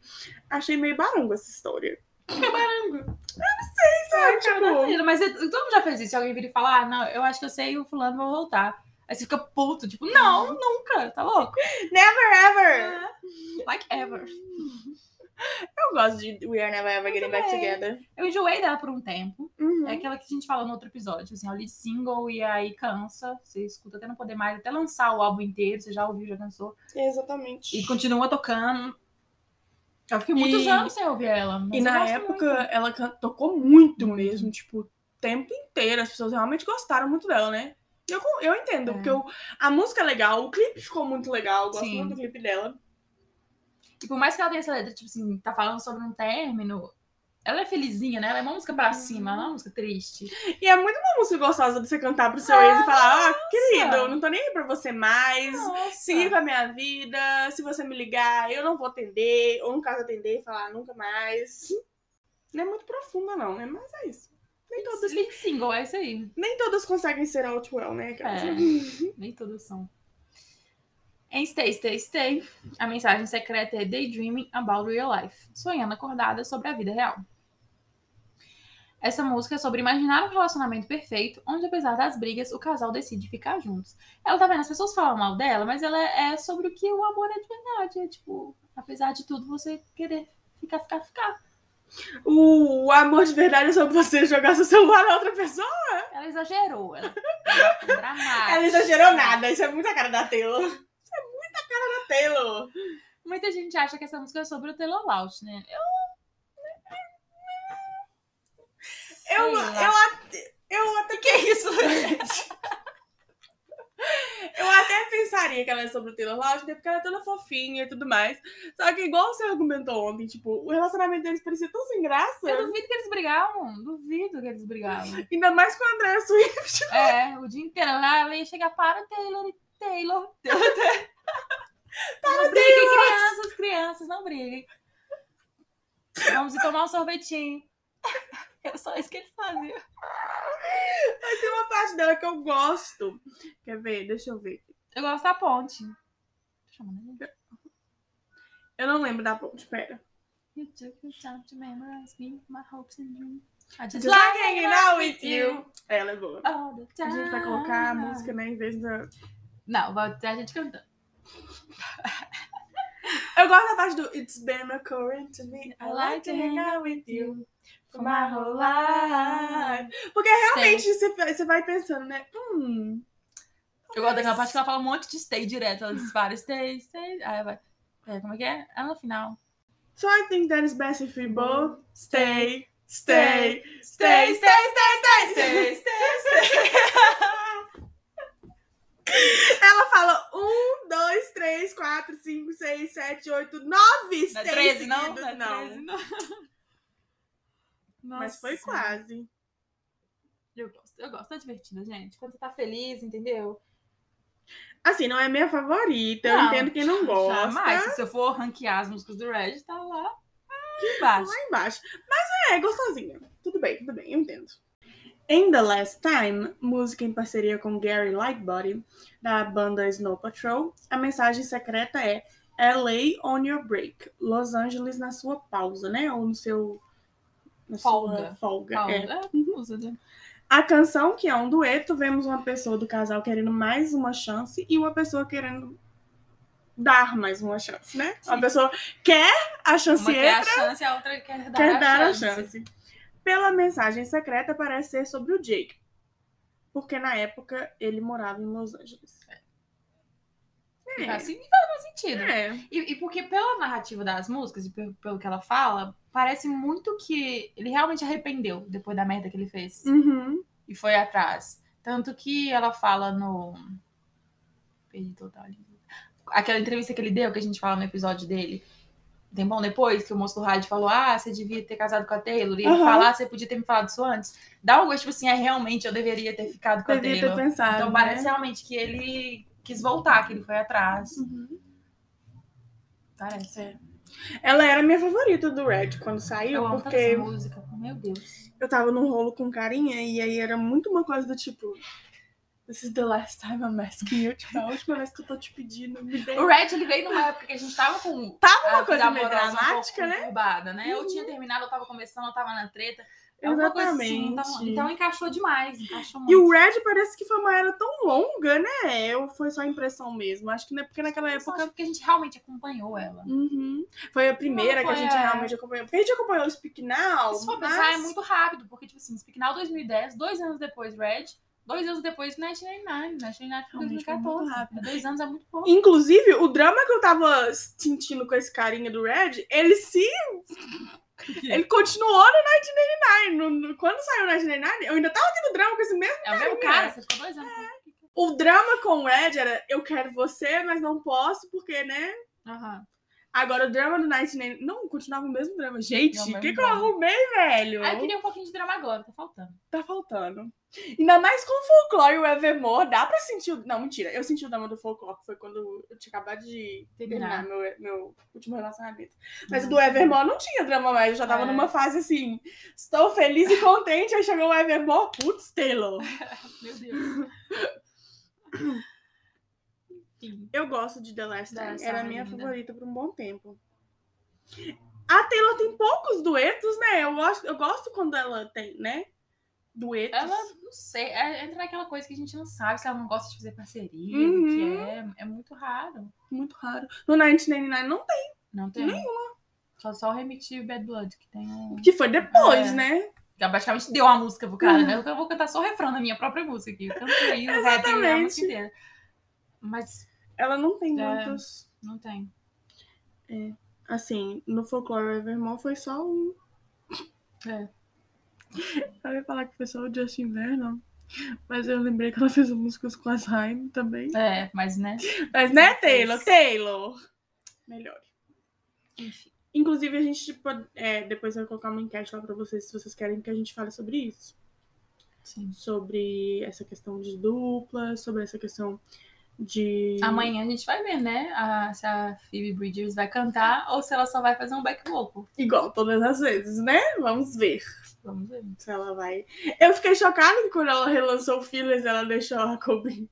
Achei meio barango essa história. Caramba. Sabe, tipo, Mas eu- todo mundo já fez isso. Se alguém vir e falar, ah, não, eu acho que eu sei o fulano vai voltar. Aí você fica puto, tipo, não, nunca, tá louco? never ever! Like ever. Eu gosto de We Are Never Ever Getting Back. Together. Eu enjoei dela por um tempo. Uhum. É aquela que a gente falou no outro episódio, assim, é o lead single e aí cansa. Você escuta até não poder mais, até lançar o álbum inteiro, você já ouviu, já cansou. Exatamente. E continua tocando. Eu fiquei muitos E- anos sem ouvir ela. E na época muito. ela tocou muito Muito. mesmo, tipo, o tempo inteiro. As pessoas realmente gostaram muito dela, né? Eu, eu entendo, É. porque o- a música é legal, o clipe ficou muito legal, eu gosto Sim. muito do clipe dela. E por mais que ela tenha essa letra, tipo assim, tá falando sobre um término, ela é felizinha, né? Ela é uma música pra cima, ela é uma música triste. E é muito uma música gostosa de você cantar pro seu ex e falar: Ah, querido, eu não tô nem aí pra você mais. Nossa. Seguir com a minha vida. Se você me ligar, eu não vou atender. Ou no caso, atender e falar nunca mais. Não é muito profunda, não, né? Mas é isso. Nem todas, Lead single, é isso aí. nem todas conseguem ser outwell, né, cara? É. Nem todas são. Em Stay, Stay, Stay, a mensagem secreta é Daydreaming About Real Life, sonhando acordada sobre a vida real. Essa música é sobre imaginar um relacionamento perfeito, onde apesar das brigas, o casal decide ficar juntos. Ela tá vendo, as pessoas falam mal dela, mas ela é sobre o que o amor é de verdade. É tipo, apesar de tudo, você querer ficar, ficar, ficar. O amor de verdade é sobre você jogar seu celular na outra pessoa? Ela exagerou, ela é. Ela exagerou nada. Isso é muita cara da Taylor. Isso é muita cara da Taylor. Muita gente acha que essa música é sobre o Taylor Lautner, né? Eu Eu, eu, até, eu, até, Que isso, gente? Eu até pensaria que ela é sobre o Taylor Lautner, porque ela é toda fofinha e tudo mais. Só que, igual você argumentou ontem, tipo, o relacionamento deles parecia tão sem graça. Eu duvido que eles brigavam. Duvido que eles brigavam. Ainda mais com a Andrea Swift. É, o dia inteiro lá, ela ia chegar para Taylor e Taylor. Taylor, Taylor. Não briguem, crianças, crianças, não briguem. Vamos tomar um sorvetinho. Era só isso que eles faziam. Mas tem uma parte dela que eu gosto. Quer ver? Deixa eu ver. Eu gosto da ponte. Ele. Eu não lembro da ponte, pera. You took your time to memorize me, my hopes and dreams. I just, Just like hanging out with you. Ela é boa. the A gente vai colocar a música, né, em vez da... Não, vai ter a gente cantando. Eu gosto da parte do It's been occurring to me. I like to hang out with you whole life. Porque realmente você, vai pensando, né? Hum. Eu gosto daquela parte que ela fala um monte de stay direto. Ela vários stay, stay. Aí vai. É, como é que é? Ela no final. So I think that is best if we both stay, stay, stay, stay, stay, stay, stay, stay, stay. Ela fala um, dois, três, quatro, cinco, seis, sete, oito, nove Não é stays 13, não? seguidos. Não é Não. 13, não. Mas foi Nossa. quase. Eu gosto, eu gosto. Tá divertida, gente. Quando você tá feliz, entendeu? Assim, não é minha favorita. Eu Não, entendo quem não gosta. Jamais. Se eu for ranquear as músicas do Red, tá lá embaixo. Lá embaixo. Mas é, gostosinha. Tudo bem, tudo bem, eu entendo. In the Last Time, música em parceria com Gary Lightbody, da banda Snow Patrol, a mensagem secreta é LA on your break. Los Angeles na sua pausa, né? Ou no seu. Na Folga. sua folga. Paulo, é. é, né? A canção, que é um dueto, vemos uma pessoa do casal querendo mais uma chance e uma pessoa querendo dar mais uma chance, né? Uma Sim. pessoa quer a chance Uma quer entra, a chance, a outra quer dar, quer a, dar chance. a chance. Pela mensagem secreta, parece ser sobre o Jake. Porque na época ele morava em Los Angeles. É. Assim faz sentido. É. E, e porque pela narrativa das músicas e pelo, pelo que ela fala, parece muito que ele realmente arrependeu depois da merda que ele fez. Uhum. E foi atrás. Tanto que ela fala no. Perdi total. Aquela entrevista que ele deu, que a gente fala no episódio dele, tempão depois, que o moço do rádio falou: Ah, você devia ter casado com a Taylor. E ele falar, você podia ter me falado isso antes. Dá um gosto, tipo assim, é realmente eu deveria ter ficado com a Devia ter Taylor. pensado. Então né? parece realmente que ele quis voltar, que ele foi atrás. Uhum. Parece. É. Ela era minha favorita do Red quando saiu, Eu amo porque essa música. Meu Deus. eu tava num rolo com carinha e aí era muito uma coisa do tipo. This is the last time I'm asking you. Tipo, é a última vez que eu tô te pedindo. Me dê. O Red, ele veio numa época que a gente tava com. Tava uma coisa meio amorosa um dramática, né? né? Eu Uhum. tinha terminado, eu tava começando, eu tava na treta. É uma coisa assim, então, Exatamente. então encaixou demais. Encaixou muito. E o Red parece que foi uma era tão longa, né? Eu, foi só impressão mesmo. Acho que não é porque naquela Eu época. acho que a gente realmente acompanhou ela. Uhum. Foi a primeira Não, que a foi gente a- realmente acompanhou. Porque a gente acompanhou o Speak Now. Se for mas... pensar, é muito rápido, porque, tipo assim, Speak Now 2010, dois anos depois Red, dois anos depois 1999, 1999 foi Realmente foi 2014. muito rápido. Dois anos é muito pouco. Inclusive, o drama que eu tava sentindo com esse carinha do Red, ele se. Ele continuou no 1999. No, quando saiu o 1999, eu ainda tava tendo drama com esse mesmo. É o mesmo cara, você ficou dois anos. O drama com o Red era eu quero você, mas não posso, porque, né? Aham. Agora o drama do 1999. Não, continuava o mesmo drama. Gente, É o que, que eu arrumei, velho? Ah, eu queria um pouquinho de drama agora, tá faltando. Tá faltando. Ainda mais com o folclore e o Evermore, dá pra sentir. o- Não, mentira. Eu senti o drama do folclore, que foi quando eu tinha acabado de terminar Terminar. meu, meu último relacionamento. Mas o do Evermore não tinha drama mais. Eu já tava É. numa fase assim. Estou feliz e contente. Aí chegou o Evermore. Putz, Taylor. Meu Deus. Eu gosto de The Last Time. Era a minha linda. favorita por um bom tempo. A Taylor tem poucos duetos, né? Eu gosto, eu gosto quando ela tem, né? Duetos. Ela, não sei, é, entra naquela coisa que a gente não sabe se ela não gosta de fazer parceria, Uhum. o que é, é muito raro. Muito raro. No 1999 não tem. Não tem. Só, só o remix de Bad Blood, que tem um. Que foi depois, É. né? Já praticamente deu a música pro cara, né? Eu vou cantar só o refrão da minha própria música aqui. Eu canto aí o rap a Exatamente. música inteira. Mas Ela não tem É. muitos. não tem. Assim, no Folklore Evermore foi só um. É. Eu ia falar que foi só o Justin Vernon. Mas eu lembrei que ela fez músicas com as Haim também. É, mas né? Mas né, Não. Taylor? Taylor! Melhor. Enfim. Inclusive, a gente pode. é, depois vai colocar uma enquete lá pra vocês, se vocês querem que a gente fale sobre isso. Sim. Sobre essa questão de dupla, sobre essa questão de. Amanhã a gente vai ver, né? a- se a Phoebe Bridgers vai cantar ou se ela só vai fazer um back vocal. Igual todas as vezes, né? Vamos ver Vamos ver. se ela vai. Eu fiquei chocada que quando ela relançou o Feelers, ela deixou a Kobe.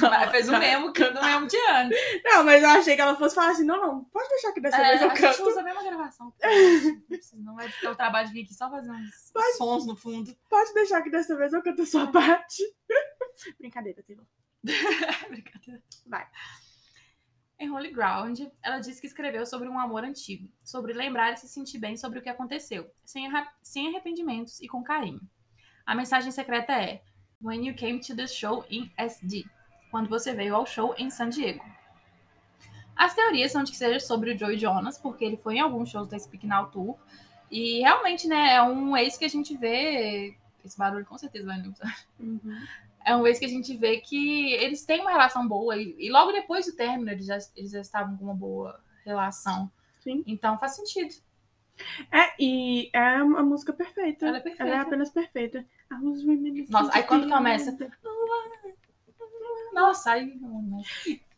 Mas fez o mesmo que do mesmo de antes. Não, mas eu achei que ela fosse falar assim: não, não, pode deixar que dessa É, vez eu a gente canto. usa a mesma gravação. Não vai ter o trabalho de vir aqui só fazer uns sons no fundo. Pode deixar que dessa vez eu canto a sua parte. Brincadeira, Taylor. Brincadeira. Vai. Em Holy Ground, ela disse que escreveu sobre um amor antigo, sobre lembrar e se sentir bem sobre o que aconteceu, sem, sem arrependimentos e com carinho. A mensagem secreta é: When you came to the show in SD, quando você veio ao show em San Diego. As teorias são de que seja sobre o Joey Jonas, porque ele foi em alguns shows da Speak Now Tour. E realmente, né, é um ex que a gente vê. Esse barulho com certeza vai no Uhum. É um ex que a gente vê que eles têm uma relação boa e, e logo depois do término eles já, eles já estavam com uma boa relação. Sim. Então faz sentido. É, e é uma música perfeita. Ela é perfeita. Ela é apenas perfeita. I was reminiscing Nossa, aí quando of começa- Nossa, aí.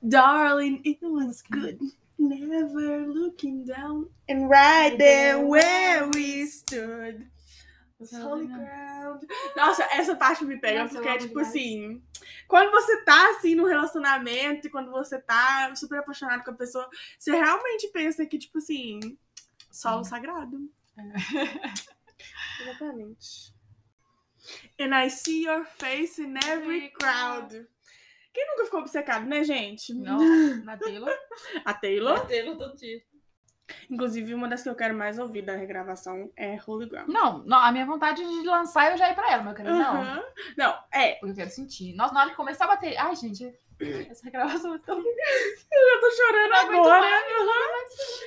Darling, it was good. Never looking down. And right there where we stood. Holy ground. Nossa, essa parte me pega, Nossa, porque é tipo demais. assim. Quando você tá assim no relacionamento e quando você tá super apaixonado com a pessoa, você realmente pensa que, tipo assim, solo sagrado. É. Exatamente. And I see your face in every Every crowd. Quem nunca ficou obcecado, né, gente? Não, na Taylor. A Taylor. Na Taylor todo dia. Inclusive, uma das que eu quero mais ouvir da regravação é Holy Ground. Não, não, a minha vontade de lançar eu já ir pra ela, meu querido. Não. Aham. Não, é. Porque eu quero sentir. Nossa, na hora que começar a bater. Ai, gente, essa gravação é tão. Eu tô chorando Não agora. mais.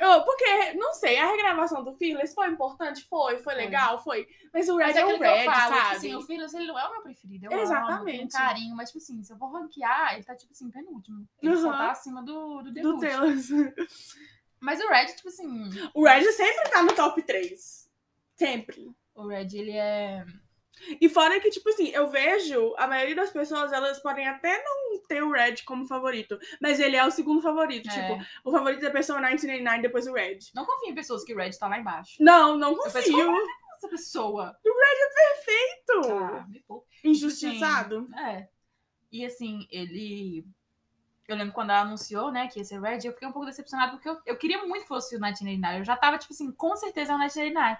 Eu- porque, não sei, a regravação do Fearless foi importante? Foi, foi legal, foi. Mas o Red Mas é é o Red, falo, tipo sabe? assim, o Fearless, ele não é o meu preferido. Eu amo, Exatamente. tenho carinho, mas, tipo assim, se eu for ranquear, ele tá, tipo assim, penúltimo. Ele só Aham. tá acima do, do do debut. Taylor. Mas o Red, tipo assim. O Red sempre tá no top 3. Sempre. O Red, ele é. E fora que, tipo assim, eu vejo a maioria das pessoas, elas podem até não ter o Red como favorito, mas ele é o segundo favorito. É. Tipo, o favorito da pessoa é 1989, depois o Red. Não confio em pessoas que o Red tá lá embaixo. Não, não Eu penso, confio. Essa pessoa. Perfeito! Ah, me poupa. Injustiçado. É. E assim, ele. Eu lembro quando ela anunciou, né, que ia ser Red, eu fiquei um pouco decepcionada porque eu, eu queria muito que fosse o 1989. Eu já tava, tipo assim, com certeza é o 1989.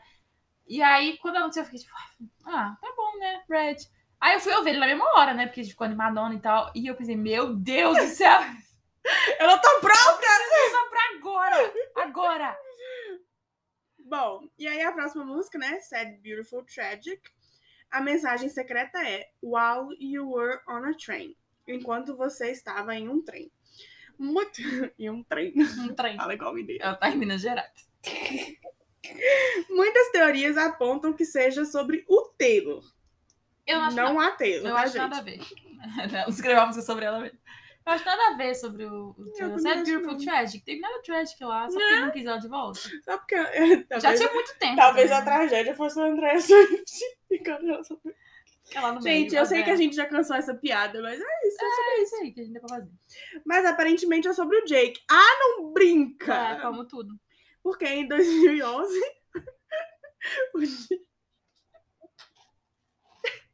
E aí, quando anunciou, eu fiquei tipo, ah, tá bom, né, Red. Aí eu fui ouvir ele na mesma hora, né, porque a gente ficou animadona e tal. E eu pensei, meu Deus do céu, Eu não tô pronta! só pra agora! Agora! Bom, e aí a próxima música, né? Sad, Beautiful, Tragic. A mensagem secreta é While you were on a train. Enquanto você estava em um trem. Muito. em um trem. Um trem. Fala igual mineiro. Ela tá em Minas Gerais. Muitas teorias apontam que seja sobre o Taylor. Eu acho não a Taylor, Eu tá, acho gente? nada a ver. Escreveu uma música sobre ela mesmo. Eu acho nada a ver sobre o, o Taylor. acho Beautiful não. Tragic. Teve nada tragic lá, só porque ele não quis ela de volta. Só porque. Já talvez tinha muito tempo. talvez a também, né? tragédia fosse o André Swift. ela só- Ela Gente, meio, eu sei a que a gente já cansou essa piada, mas é isso. É sobre É isso aí que a gente deu pra fazer. Mas aparentemente é sobre o Jake. Ah, não brinca! É, como tudo. Porque em 2011. o Jake-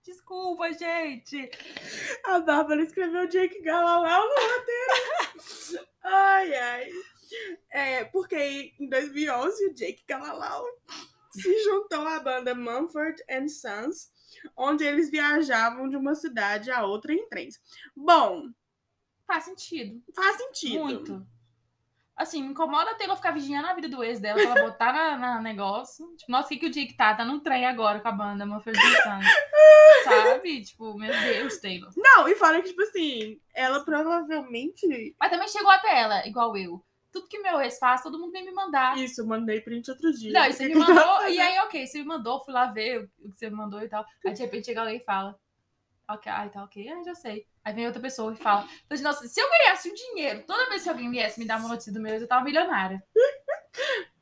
Desculpa, gente. a Bárbara escreveu Jake Galalau no roteiro. ai, ai. É, porque em 2011 o Jake Galalau se juntou à banda Mumford and Sons, onde eles viajavam de uma cidade a outra em trens. Bom, Faz sentido. faz sentido. Muito. Assim, me incomoda a Taylor ficar vigiando a vida do ex dela pra ela botar na, na negócio. Tipo, nossa, o que, que o Jake tá? Tá num trem agora com a banda Mumford Sons. Sabe? Tipo, meu Deus, Taylor. Não, e fora que, tipo assim, ela provavelmente. Mas também chegou até ela, igual eu. Tudo que meu ex faz, todo mundo vem me mandar. Isso, eu mandei print outro dia. Não, e você me mandou, e aí, ok, você me mandou, fui lá ver o que você me mandou e tal. Aí de repente chega alguém e fala, ok, ai, tá ok, ah, já sei. Aí vem outra pessoa e fala, então, assim, nossa, se eu ganhasse o dinheiro, toda vez que alguém viesse me dar uma notícia do meu ex, eu tava milionária.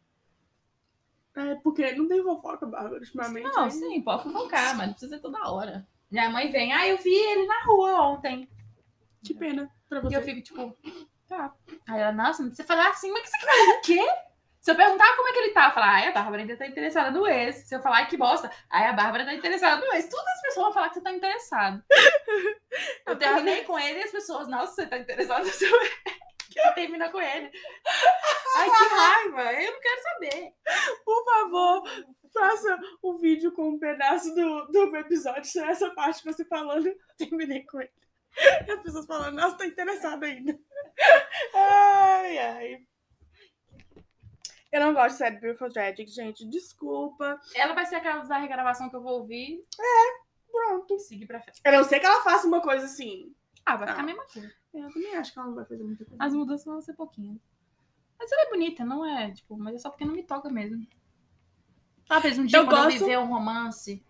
É, porque não tem fofoca, Bárbara, ultimamente. Não, hein? sim, pode fofocar, mas não precisa ser toda hora. Minha mãe vem, ah, eu vi ele na rua ontem. Que pena pra E você. eu fico, tipo, tá. Aí ela, nossa, não precisa falar assim, mas que você quer quê? Se eu perguntar como é que ele tá, eu falar, ai, a Bárbara ainda tá interessada no ex. Se eu falar, ai, que bosta, ai, a Bárbara tá interessada no ex. Todas as pessoas vão falar que você tá interessado. Eu terminei com ele e as pessoas, nossa, você tá interessado no seu ex. Termina com ele. Ai, que raiva, eu não quero saber. Por favor, faça o vídeo com um pedaço do, do episódio. Só essa parte você falando, eu terminei com ele. E as pessoas falando, nossa, tô interessada ainda. Ai, ai. Eu não gosto de Sad Beautiful Tragic, gente. Desculpa. Ela vai ser aquela da regravação que eu vou ouvir Pronto. e seguir pra frente. A não ser que ela faça uma coisa assim. Ah, vai ficar Ah. a mesma coisa. Eu também acho que ela não vai fazer muita coisa. As mudanças vão ser pouquinhas. Mas ela é bonita, não é? Tipo, mas é só porque não me toca mesmo. Talvez um dia Eu quando eu gosto- viver um romance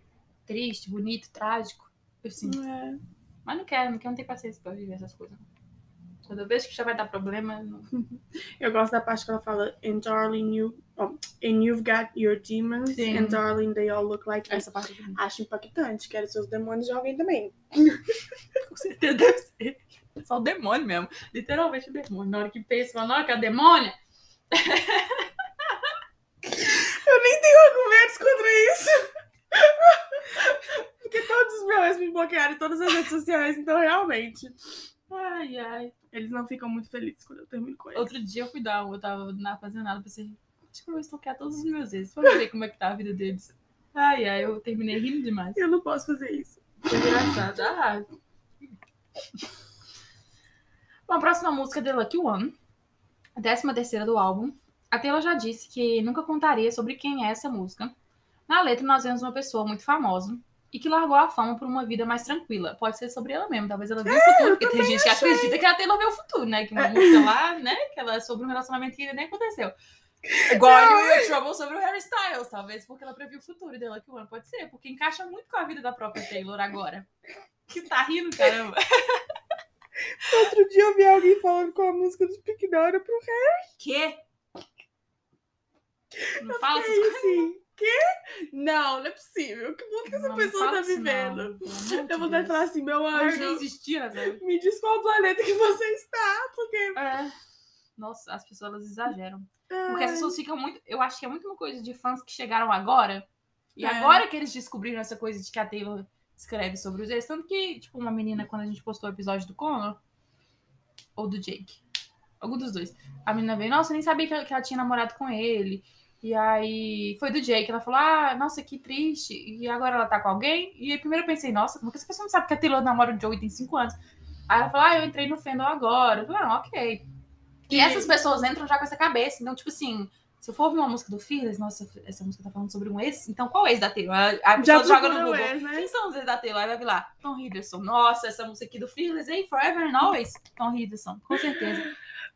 triste, bonito, trágico, eu sinto. É. Mas não quero, não quero, não ter paciência pra viver essas coisas. Quando eu vejo que já vai dar problema, eu não... Eu gosto da parte que ela fala, and darling, you, oh, and you've got your demons, Sim. and darling, they all look like essa parte aqui. Acho impactante, quero seus demônios de alguém também. Com certeza deve ser. É Só o demônio mesmo. Literalmente o demônio. Na hora que pensa, fala, não, que é a demônia. Eu nem tenho argumentos contra isso. Porque todos os meus me bloquearam em todas as redes sociais, então realmente. Ai, ai. Eles não ficam muito felizes quando eu termino com eles. Outro dia eu fui dar, eu tava na fazendo nada, pensei, acho que eu vou estoquear todos os meus ex, pra ver como é que tá a vida deles. Ai, ai, eu terminei rindo demais. Eu não posso fazer isso. Foi engraçado. Ah. Bom, a próxima música é The Lucky One, a décima terceira do álbum. A Taylor já disse que nunca contaria sobre quem é essa música. Na letra, nós vemos uma pessoa muito famosa e que largou a fama por uma vida mais tranquila. Pode ser sobre ela mesma, talvez ela viu o futuro, porque tem gente que acredita que a Taylor vê o futuro, né? Que uma música lá, né? Que ela é sobre um relacionamento que ainda nem aconteceu. Igual a New Year Trouble sobre o Harry Styles, talvez porque ela previu o futuro dela que o ano pode ser, porque encaixa muito com a vida da própria Taylor agora. Que tá rindo, caramba. Outro dia eu vi alguém falando com a música do Speak Now era pro Que? Não fala essas coisas. assim, quê? Não, não é possível. Que mundo que essa Não, pessoa tá não, vivendo? de Eu vou de Deus. falar assim, meu anjo, existir, né? me diz qual planeta que você está, porque... É. Nossa, as pessoas exageram. Porque as pessoas ficam muito. Eu acho que é muito uma coisa de fãs que chegaram agora. E É. agora que eles descobriram essa coisa de que a Taylor escreve sobre os ex. Tanto que, tipo, uma menina, quando a gente postou o episódio do Connor, ou do Jake, algum dos dois, a menina veio, nossa, eu nem sabia que ela, que ela tinha namorado com ele. E aí foi do Jake. Ela falou, ah, nossa, que triste. E agora ela tá com alguém? E aí primeiro eu pensei, nossa, como que essa pessoa não sabe que a Taylor namora o Joey tem cinco anos? Aí ela falou, ah, eu entrei no fandom agora. Eu falei, ah, ok. E E- essas pessoas entram já com essa cabeça. Então, tipo assim, se eu for ouvir uma música do Fearless, nossa, essa música tá falando sobre um ex, então qual ex da Taylor? A, a Já pessoa joga no Google. ex, né? Quem são os ex da Taylor? Aí vai vir lá, Tom Hiddleston. Nossa, essa música aqui do Fearless, hein? Forever and Always. Tom Hiddleston, com certeza.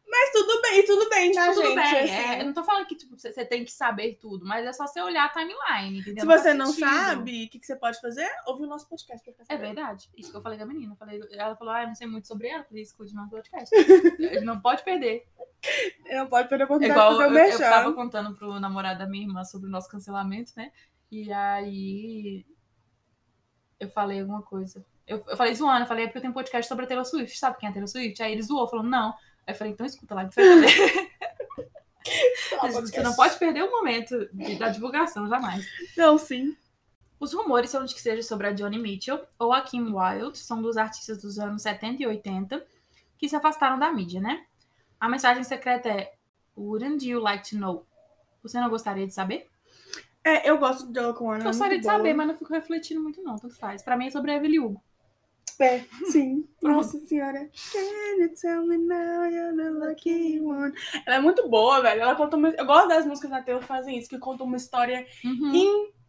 Mas tudo bem, tudo bem, tá, tudo gente? bem, assim. é, eu não tô falando que tipo, você, tem que saber tudo, mas é só você olhar a timeline, entendeu? Se faz você não sentido. sabe, o que, que você pode fazer? Ouve o nosso podcast. É verdade. Isso que eu falei da menina. Eu Falei, ela falou, ah, eu não sei muito sobre ela. Eu falei, escute no podcast. não pode perder. Não pode perder a oportunidade igual de fazer eu, o eu merchan. tava contando pro namorado da minha irmã sobre o nosso cancelamento, né? E aí eu falei alguma coisa. Eu, eu falei zoando, eu falei, é porque eu tenho um podcast sobre a Taylor Swift, sabe quem é a Taylor Swift? Aí ele zoou, falou, não. Aí eu falei, então escuta lá, você vai ver. Você não pode perder o momento de- da divulgação, jamais. Não, sim. Os rumores são de que seja sobre a Johnny Mitchell ou a Kim Wilde, são duas artistas dos anos 70 e 80 que se afastaram da mídia, né? A mensagem secreta é: Wouldn't you like to know? Você não gostaria de saber? É, eu gosto de Della One. Eu gostaria de saber, mas não fico refletindo muito, não. Tanto faz. Pra mim é sobre a Evelyn Hugo. É, sim. Nossa senhora. Can you tell me now you're the lucky one? Ela é muito boa, velho. Ela conta uma... Eu gosto das músicas da Taylor que fazem isso, que contam uma história Uhum.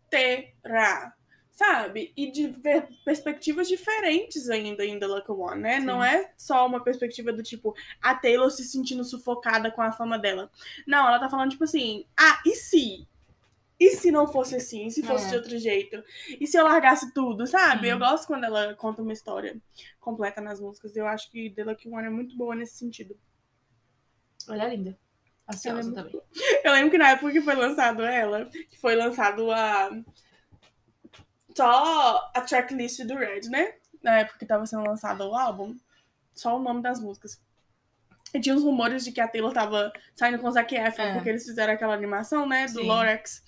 inteira. Sabe? E de ver perspectivas diferentes ainda em The Lucky One, né? Sim. Não é só uma perspectiva do tipo, a Taylor se sentindo sufocada com a fama dela. Não, ela tá falando, tipo assim, ah, e se? E se não fosse assim? Se fosse É. de outro jeito? E se eu largasse tudo, sabe? Eu gosto quando ela conta uma história completa nas músicas. Eu acho que The Lucky One é muito boa nesse sentido. Ela é linda. Ansiosa muito também. Eu lembro que na época que foi lançado ela, que foi lançado a. Só a tracklist do Red, né? Na época que tava sendo lançado o álbum. Só o nome das músicas. E tinha uns rumores de que a Taylor tava saindo com o Zac Efron, É. porque eles fizeram aquela animação, né? Do Sim. Lorax.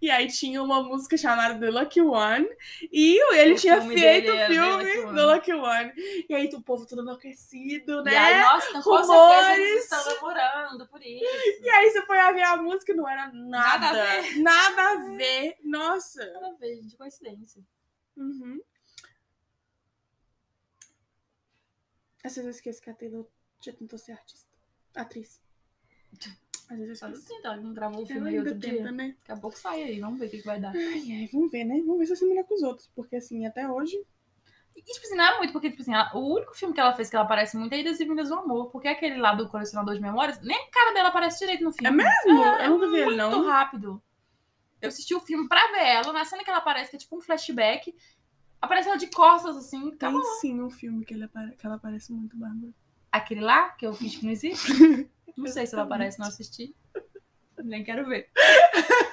E aí tinha uma música chamada The Lucky One. E ele O tinha feito o é filme Lucky. The Lucky One. E aí o povo todo enlouquecido, né? E aí, nossa, com Rumores. eles estão namorando por isso. E aí você foi a ver a música e não era nada. Nada a ver. Nada a ver. Nossa. Nada a ver, gente, coincidência. Uhum. Às vezes eu esqueço que a Taylor já tentou ser artista. Atriz. Às vezes eu esqueço. tentar, não gravou o filme aí outro tenta, dia. né? Daqui a pouco sai aí, vamos ver o que, que vai dar. Ai, ai, vamos ver, né? Vamos ver se sou melhor que os outros. Porque assim, até hoje. E, tipo assim, não é muito, porque, tipo assim, ela- o único filme que ela fez que ela aparece muito é Idas e Vindas do Amor. Porque aquele lá do Colecionador de Memórias, nem a cara dela aparece direito no filme. É mesmo? É, eu nunca vi ele, muito não. rápido. Eu assisti o filme pra ver ela, na cena que ela aparece, que é tipo um flashback. Aparece ela de costas, assim. Tem Acabou. sim um filme que, ele que ela parece muito Bárbara. Aquele lá, que eu fiz que não existe. Não sei se ela aparece, não assisti. Nem quero ver.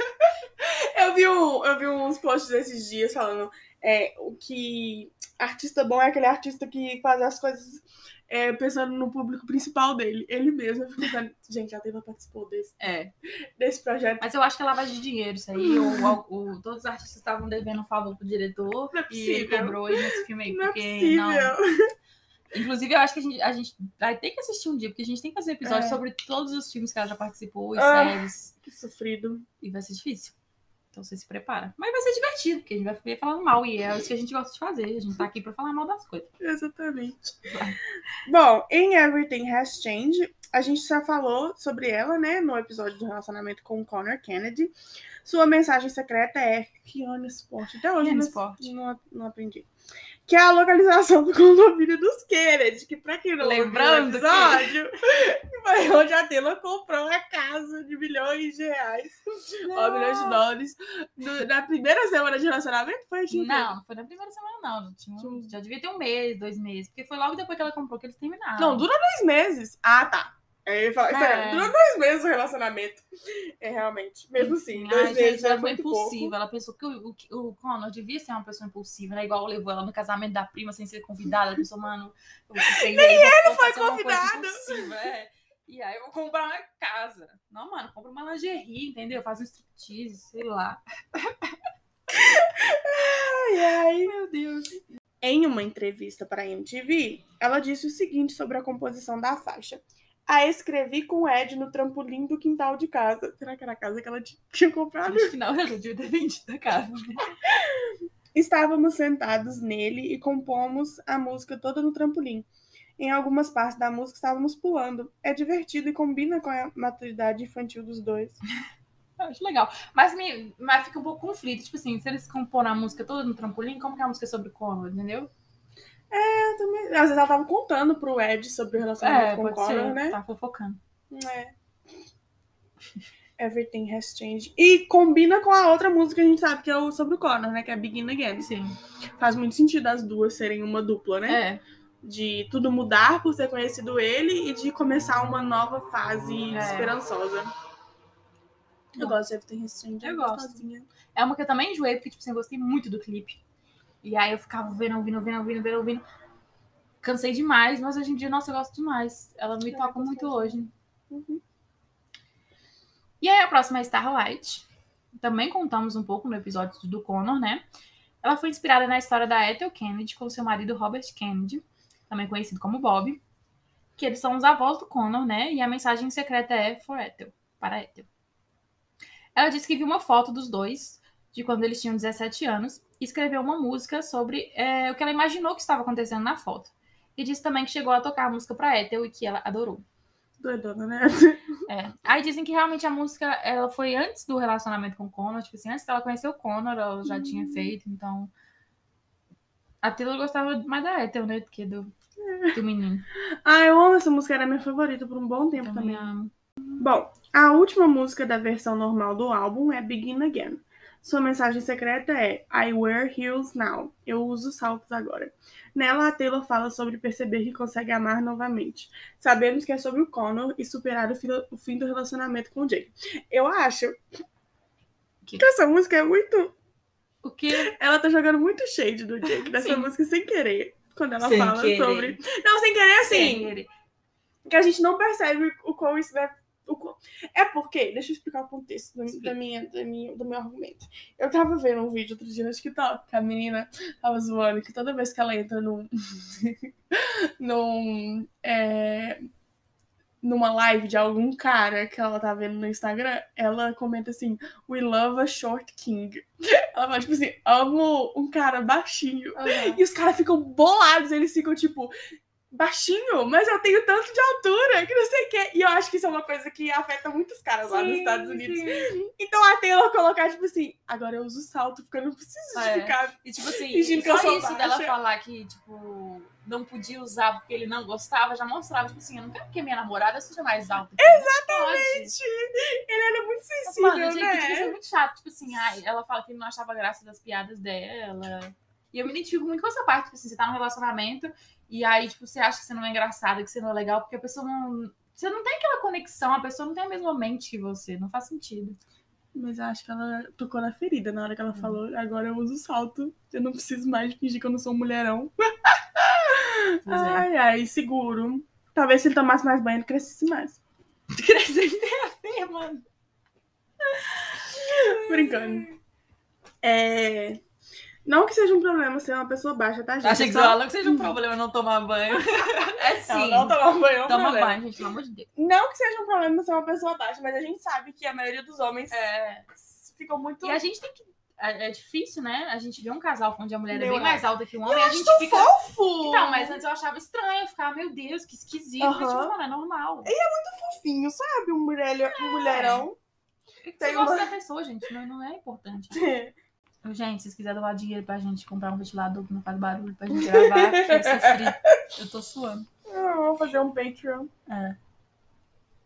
Eu vi, um, eu vi uns posts esses dias falando é, o que artista bom é aquele artista que faz as coisas é, pensando no público principal dele. Ele mesmo. Eu fico pensando, gente, a Taylor participou desse, É. desse projeto. Mas eu acho que é lavagem de dinheiro isso aí. ou, ou- todos os artistas estavam devendo um favor pro diretor. Não é e ele cobrou nesse filme aí. Não é porque possível. não. Inclusive, eu acho que a gente, a gente vai ter que assistir um dia, porque a gente tem que fazer um episódio É. sobre todos os filmes que ela já participou e Ah. séries. Que sofrido. E vai ser difícil. Então você se prepara. Mas vai ser divertido, porque a gente vai ficar falando mal. E é isso que a gente gosta de fazer. A gente tá aqui pra falar mal das coisas. Exatamente. Vai. Bom, em Everything Has Changed, a gente já falou sobre ela, né, no episódio do relacionamento com o Connor Kennedy. Sua mensagem secreta é Rihanna Sport. Até hoje Rihanna não, Sport. não, não aprendi. Que é a localização do condomínio dos Kennedy, que pra quem não Lembrando o episódio, foi onde a Taylor comprou a casa de milhões de reais, ou milhões de dólares, no- na primeira semana de relacionamento, foi tipo, Não, não foi na primeira semana, não. Já, tinha um- já devia ter um mês, dois meses. Porque foi logo depois que ela comprou que eles terminaram. Não, dura dois meses. Ah, tá. Aí ele fala, É. sério, durou dois meses o relacionamento. É, realmente. Mesmo assim, Ai, dois gente, meses é ela foi impulsiva. pouco. Ela pensou que o, o, o Connor devia ser uma pessoa impulsiva, né? Igual levou ela no casamento da prima sem ser convidada. Ela pensou, mano, Nem ele foi convidado. É. E aí eu vou comprar uma casa. Não, mano, compra uma lingerie, entendeu? Faz um striptease, sei lá. Ai, ai. Meu Deus. Em uma entrevista para a MTV, ela disse o seguinte sobre a composição da faixa. A escrevi com o Ed no trampolim do quintal de casa. Será que era a casa que ela tinha comprado? Acho que não, eu devia ter vendido a casa. Estávamos sentados nele e compomos a música toda no trampolim. Em algumas partes da música estávamos pulando. É divertido e combina com a maturidade infantil dos dois. Eu acho legal. Mas, me, mas fica um pouco conflito. Tipo assim, se eles comporam a música toda no trampolim, como que é a música sobre Connor, entendeu? Eu também- Às vezes ela tava contando pro Ed sobre o relacionamento com o Connor, né? Tá fofocando. É. Everything has changed. E combina com a outra música que a gente sabe que é o sobre o Connor, né? Que é Begin Again. Sim. Faz muito sentido as duas serem uma dupla, né? É. De tudo mudar por ter conhecido ele e de começar uma nova fase É. esperançosa. Eu gosto de Everything has changed. Eu é gosto. É uma que eu também enjoei, porque, tipo assim, eu gostei muito do clipe. E aí eu ficava vendo, ouvindo, ouvindo, ouvindo, ouvindo, ouvindo. Cansei demais, mas hoje em dia, nossa, eu gosto demais. Ela me É, toca muito hoje. Uhum. E aí a próxima é Starlight. Também contamos um pouco no episódio do Connor, né? Ela foi inspirada na história da Ethel Kennedy com seu marido Robert Kennedy, também conhecido como Bob, que eles são os avós do Connor, né? E a mensagem secreta é for Ethel, para Ethel. Ela disse que viu uma foto dos dois, de quando eles tinham 17 anos, e escreveu uma música sobre é, o que ela imaginou que estava acontecendo na foto. E disse também que chegou a tocar a música para Ethel e que ela adorou. Doidona, né? É. Aí dizem que realmente a música ela foi antes do relacionamento com o Connor, tipo assim, antes dela conhecer o Connor, ela já tinha feito, então. A Taylor gostava mais da Ethel, né? Do que do, do menino. Ah, eu amo essa música, era minha favorita por um bom tempo Também também. amo. Bom, a última música da versão normal do álbum é Begin Again. Sua mensagem secreta é I wear heels now. Eu uso saltos agora. Nela, a Taylor fala sobre perceber que consegue amar novamente. Sabemos que é sobre o Connor e superar o fim, o fim do relacionamento com o Jake. Eu acho Que- que essa música é muito. O que? Ela tá jogando muito shade do Jake nessa Sim. música sem querer. Quando ela Sem fala querer. sobre. Não, sem querer assim Sim. que a gente não percebe o quão isso deve. É porque, deixa eu explicar o contexto do, da minha, da minha, do meu argumento. Eu tava vendo um vídeo outro dia no TikTok, que a menina tava zoando que toda vez que ela entra num. num. é, numa live de algum cara que ela tá vendo no Instagram, ela comenta assim: We love a short king. Ela fala, tipo assim, amo um cara baixinho. E os caras ficam bolados, eles ficam tipo, baixinho, mas eu tenho tanto de altura, que não sei o quê. E eu acho que isso é uma coisa que afeta muitos caras lá nos Sim, Estados Unidos. sim. Então a Taylor colocar, tipo assim, agora eu uso salto, porque eu não preciso de É. ficar. E tipo assim, Fingindo que eu só sou isso baixa. dela falar que, tipo, não podia usar porque ele não gostava, já mostrava, tipo assim, eu não quero que a minha namorada seja mais alta. Exatamente! Ele era muito sensível, Mano, eu tinha que tipo, né? ser muito chato. Tipo assim, ai, ela fala que não achava graça das piadas dela. E eu me identifico muito com essa parte, tipo assim, você tá num relacionamento e aí, tipo, você acha que você não é engraçada, que você não é legal, porque a pessoa não. Você não tem aquela conexão, a pessoa não tem a mesma mente que você, não faz sentido. Mas eu acho que ela tocou na ferida na hora que ela Hum. falou, agora eu uso salto, eu não preciso mais fingir que eu não sou um mulherão. Pois é. Ai, ai, seguro. Talvez se ele tomasse mais banho, ele crescesse mais. Crescer feia, mano. Brincando. É... Não que seja um problema ser uma pessoa baixa, tá, gente? Achei É que você falou que seja um problema não tomar banho. É sim. Não, não tomar banho é um Toma problema. banho, gente, pelo amor de Deus. Não que seja um problema ser uma pessoa baixa, mas a gente sabe que a maioria dos homens É. ficam muito... E a gente tem que. É é difícil, né? A gente vê um casal onde a mulher é Meu bem mais alta que o homem. e a gente fica. fofo! Então, mas antes eu achava estranho, eu ficava, meu Deus, que esquisito. Mas, tipo, mano, é normal. fofinho, sabe? Um, mulher... um mulherão. Você Tem gosta uma- da pessoa, gente, não, não é importante. Gente, se vocês quiserem doar dinheiro pra gente comprar um ventilador que não faz barulho pra gente gravar, eu sou frio. Eu tô suando. Ah, Vou fazer um Patreon.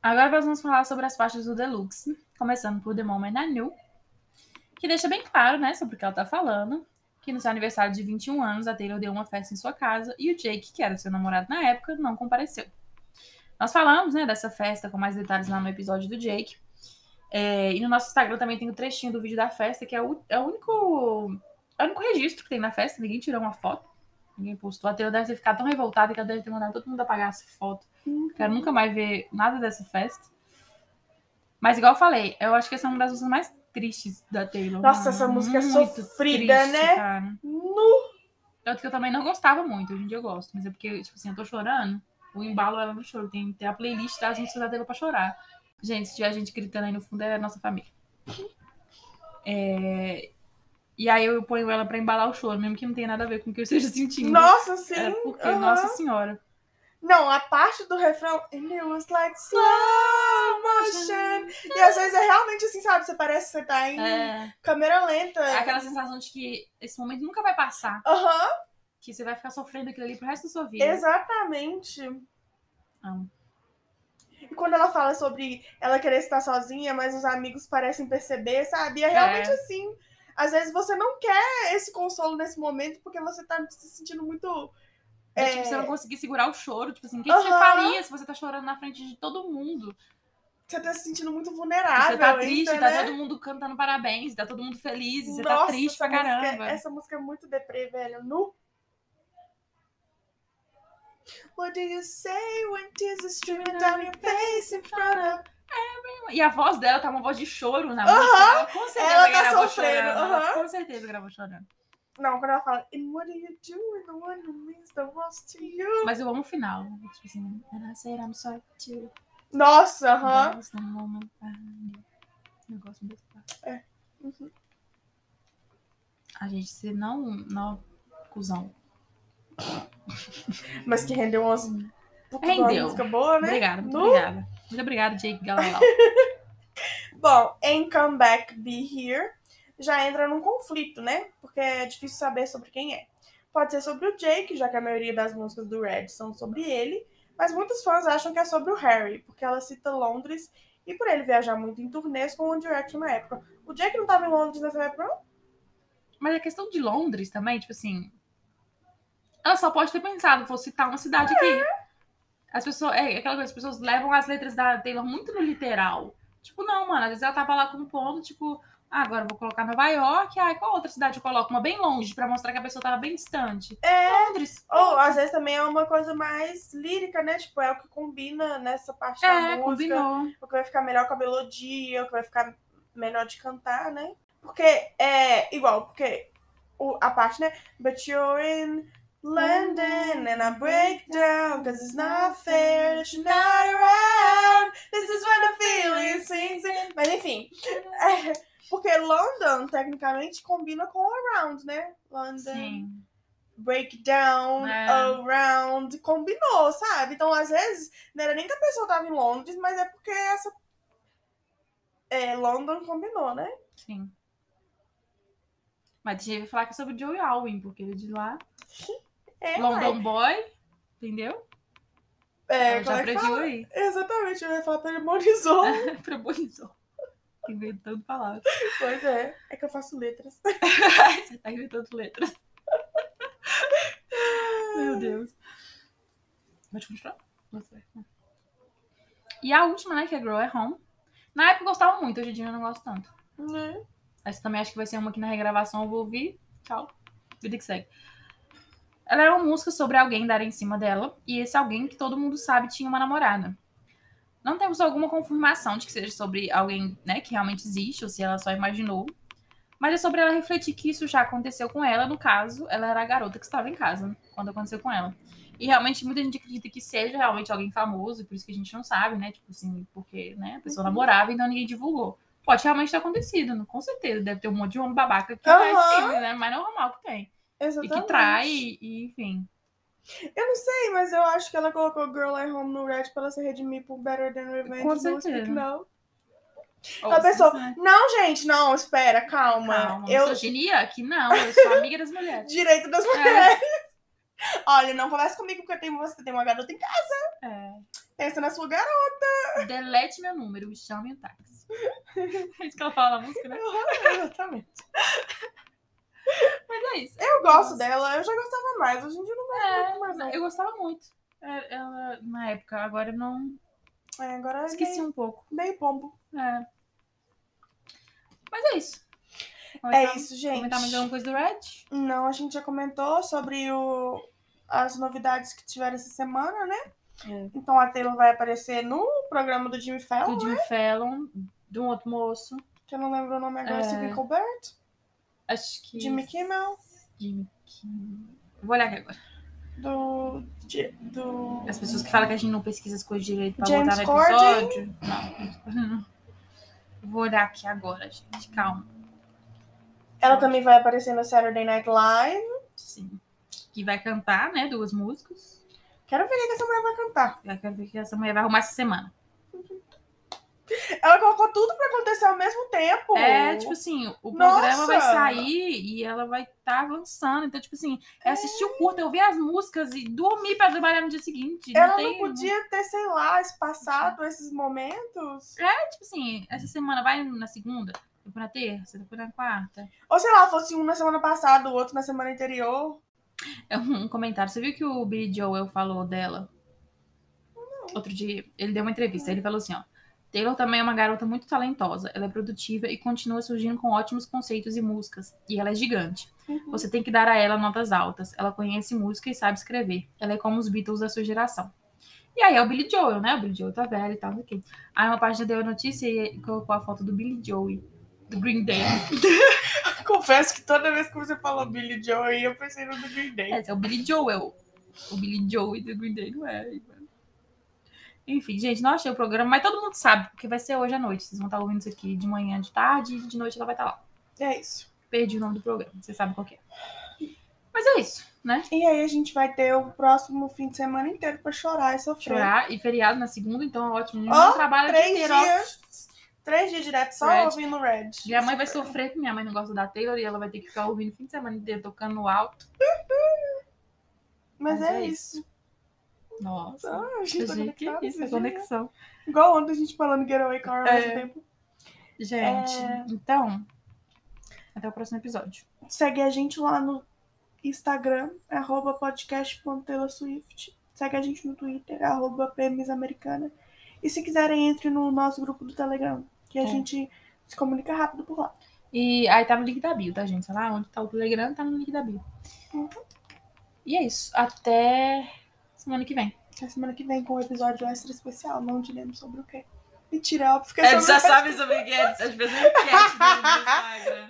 Agora nós vamos falar sobre as faixas do Deluxe, começando por The Moment I Knew, que deixa bem claro, né, sobre o que ela tá falando, que no seu aniversário de 21 anos, a Taylor deu uma festa em sua casa e o Jake, que era seu namorado na época, não compareceu. Nós falamos, né, dessa festa com mais detalhes lá no episódio do Jake. É, e no nosso Instagram também tem o trechinho do vídeo da festa, que é o, é o único. É o único registro que tem na festa, ninguém tirou uma foto. Ninguém postou. A Taylor deve ter ficado tão revoltada que ela deve ter mandado todo mundo apagar essa foto. Quero nunca mais ver nada dessa festa. Mas igual eu falei, eu acho que essa é uma das músicas mais tristes da Taylor. Nossa, essa música é Muito sofrida, triste, né? cara. Nu. Tanto que eu também não gostava muito, hoje em dia eu gosto. Mas é porque, tipo assim, eu tô chorando, o embalo ela no choro. Tem, tem a playlist das músicas da Taylor pra chorar. Gente, se tiver gente gritando aí no fundo, é a nossa família. É, E aí eu ponho ela pra embalar o choro, mesmo que não tenha nada a ver com o que eu esteja sentindo. Nossa, sim. É porque, aham. nossa senhora. Não, a parte do refrão. And it was like slow motion. E às vezes é realmente assim, sabe? Você parece que você tá em É, câmera lenta. aquela sensação de que esse momento nunca vai passar. Aham, Que você vai ficar sofrendo aquilo ali pro resto da sua vida. exatamente. Amo. E quando ela fala sobre ela querer estar sozinha, mas os amigos parecem perceber, sabe? E é realmente É. assim. Às vezes você não quer esse consolo nesse momento porque você tá se sentindo muito. É, É. tipo, você não conseguir segurar o choro. Tipo assim, o que, que você faria se você tá chorando na frente de todo mundo? Você tá se sentindo muito vulnerável. você tá triste, ainda, tá né? todo mundo cantando parabéns, tá todo mundo feliz, você Nossa, tá triste pra música- caramba. essa música é muito deprê, velho. Nu. What do you say when tears are streaming down your face in front of... E a voz dela tá uma voz de choro na Aham. música. Ela com certeza Ela tá gravou sofrendo, chorando. Ela aham. com certeza gravou chorando. Não, quando ela fala And what do you do with the one who means the most to you? Mas eu amo o final. Tipo assim, and I said I'm sorry too. Nossa, aham. Moment I knew. Eu gosto dessa parte. É. Uhum. A gente, se não, não, cuzão. Mas que rendeu umas... puta Rendeu. música boa, né? Obrigada, muito Nu. obrigada. Muito obrigada, Jake Galalau. Bom, em Come Back, Be Here, já entra num conflito, né? Porque é difícil saber sobre quem é. Pode ser sobre o Jake, já que a maioria das músicas do Red são sobre ele, mas muitos fãs acham que é sobre o Harry, porque ela cita Londres e por ele viajar muito em turnês com o One Direction na época. O Jake não tava em Londres nessa época, não? Mas a questão de Londres também, tipo assim. Ela só pode ter pensado, vou citar uma cidade aqui. As pessoas. É aquela coisa, as pessoas levam as letras da Taylor muito no literal. Tipo, não, mano. Às vezes ela tava lá com um ponto, tipo, ah, agora eu vou colocar Nova York. Ai, qual outra cidade eu coloco? Uma bem longe, pra mostrar que a pessoa tava bem distante. É. Londres. Ou às vezes também é uma coisa mais lírica, né? Tipo, é o que combina nessa parte da É, música. combinou. o que vai ficar melhor com a melodia, o que vai ficar melhor de cantar, né? Porque é igual, porque o, a parte, né? But you're in London and I break down cause it's not fair that you're not around. This is when the feeling sings in. Mas enfim, é, porque London tecnicamente combina com around, né? London, Sim. breakdown, É. around, combinou, sabe? Então, às vezes, não era nem que a pessoa tava em Londres, mas é porque essa. É, London combinou, né? Sim. Mas deixa eu falar que é sobre Joey Alwyn, porque ele é de lá. É, London Boy, entendeu? é, como já é previu fala? aí. Exatamente, eu ia falar premonizou. Premonizou. Inventando palavras. pois é, é que eu faço letras. Você tá inventando letras. Meu Deus. Pode continuar? Você. E a última, né, que é Grow at Home. Na época eu gostava muito, hoje em dia eu não gosto tanto. Né? Essa também acho que vai ser uma que na regravação eu vou ouvir. Tchau. Vida que segue. Ela é uma música sobre alguém dar em cima dela, e esse alguém que todo mundo sabe tinha uma namorada. Não temos alguma confirmação de que seja sobre alguém né, que realmente existe, ou se ela só imaginou. Mas é sobre ela refletir que isso já aconteceu com ela. No caso, ela era a garota que estava em casa quando aconteceu com ela. E realmente muita gente acredita que seja realmente alguém famoso, por isso que a gente não sabe, né? Tipo assim, porque né, a pessoa namorava, então ninguém divulgou. Pode realmente ter acontecido, com certeza. Deve ter um monte de homem babaca que faz Aham. ciúme, né? Mas normal que tem. E Exatamente. que trai, e, enfim. Eu não sei, mas eu acho que ela colocou Girl at Home no Red pra ela se redimir por Better Than Revenge. Com certeza. Now. Ou A pessoa, se- né? não, gente, não, espera, calma. Calma, eu, misoginia? Que não, eu sou amiga das mulheres. direito das mulheres. Olha, não converse comigo porque tem, você tem uma garota em casa. É. Pensa na sua garota. Delete meu número, me chame um táxi. É isso que ela fala na música, né? Exatamente. Mas é isso. Eu gosto dela, eu já gostava mais. Hoje em dia eu não gosto muito mais. não. É, eu gostava muito. É, Ela, na época, agora eu não. É, agora é Esqueci meio, um pouco. meio pombo. É. Mas é isso. É isso, gente. Comentar mais alguma coisa do Red? Não, a gente já comentou sobre o, as novidades que tiveram essa semana, né? É. Então a Taylor vai aparecer no programa do Jimmy Fallon, Do Jimmy Fallon, de um outro moço. que eu não lembro o nome agora, É. Stephen Colbert, Acho que. Jimmy Kimmel, Jimmy Kimmel. Vou olhar aqui agora. do, de- do As pessoas que falam que a gente não pesquisa as coisas direito pra James botar no episódio. Não. Vou olhar aqui agora, gente. Calma. Ela também vai aparecer no Saturday Night Live. Sim. Que vai cantar, né? Duas músicas. Quero ver o que essa mulher vai cantar. Eu quero ver o que essa mulher vai arrumar essa semana. Ela colocou tudo pra acontecer ao mesmo tempo. É, tipo assim, o Nossa! programa vai sair e ela vai estar avançando. Então, tipo assim, é assistir o curto, eu ver as músicas e dormir pra trabalhar no dia seguinte. Ela não não podia ter, sei lá, espaçado esses momentos. Tipo assim, essa semana vai na segunda, depois na terça, depois na quarta. Ou sei lá, fosse um na semana passada, o outro na semana anterior. É um comentário. Você viu que o Billy Joel falou dela? Outro dia, ele deu uma entrevista. Ele falou assim, ó. Taylor também é uma garota muito talentosa. Ela é produtiva e continua surgindo com ótimos conceitos e músicas. E ela é gigante. Você tem que dar a ela notas altas. Ela conhece música e sabe escrever. Ela é como os Beatles da sua geração. E aí é o Billy Joel, né? O Billy Joel tá velho e tal, aqui. Aí uma página deu a notícia e colocou a foto do Billy Joel, do Green Day. Confesso que toda vez que você falou Billy Joel, eu pensei no do Green Day. Esse é o Billy Joel. O Billy Joel do Green Day não é. Enfim, gente, não achei o programa, mas todo mundo sabe, porque vai ser hoje à noite. Vocês vão estar ouvindo isso aqui de manhã, de tarde, e de noite ela vai estar lá. É isso. Perdi o nome do programa, vocês sabem qual que é. Mas é isso, né? E aí a gente vai ter o próximo fim de semana inteiro pra chorar e sofrer. Chorar e feriado na segunda, então é ótimo. A gente Ó, não trabalha Três inteiro, dias. Três dias direto só Red. ouvindo Red. Minha mãe vai sofrer, porque minha mãe não gosta da Taylor e ela vai ter que ficar ouvindo o fim de semana inteiro tocando no alto. Mas, Mas é, é isso. Nossa. Ah, a gente tá conectado, isso, dia. conexão. Igual ontem a gente falando Getaway Car ao É. mesmo tempo. Gente, É. então, até o próximo episódio. Segue a gente lá no Instagram, arroba podcast.taylorswift. Segue a gente no Twitter, arroba PMSamericana. E se quiserem, entre no nosso grupo do Telegram, que a É. gente se comunica rápido por lá. E aí tá no link da bio, tá, gente? Sei lá onde tá o Telegram, tá no link da bio. Uhum. E é isso. Até semana que vem. Até semana que vem com um episódio extra especial. Não diremos sobre o quê. Mentira, é óbvio que é É, sobre já sabe sobre o que é. A gente fez uma enquete no Instagram.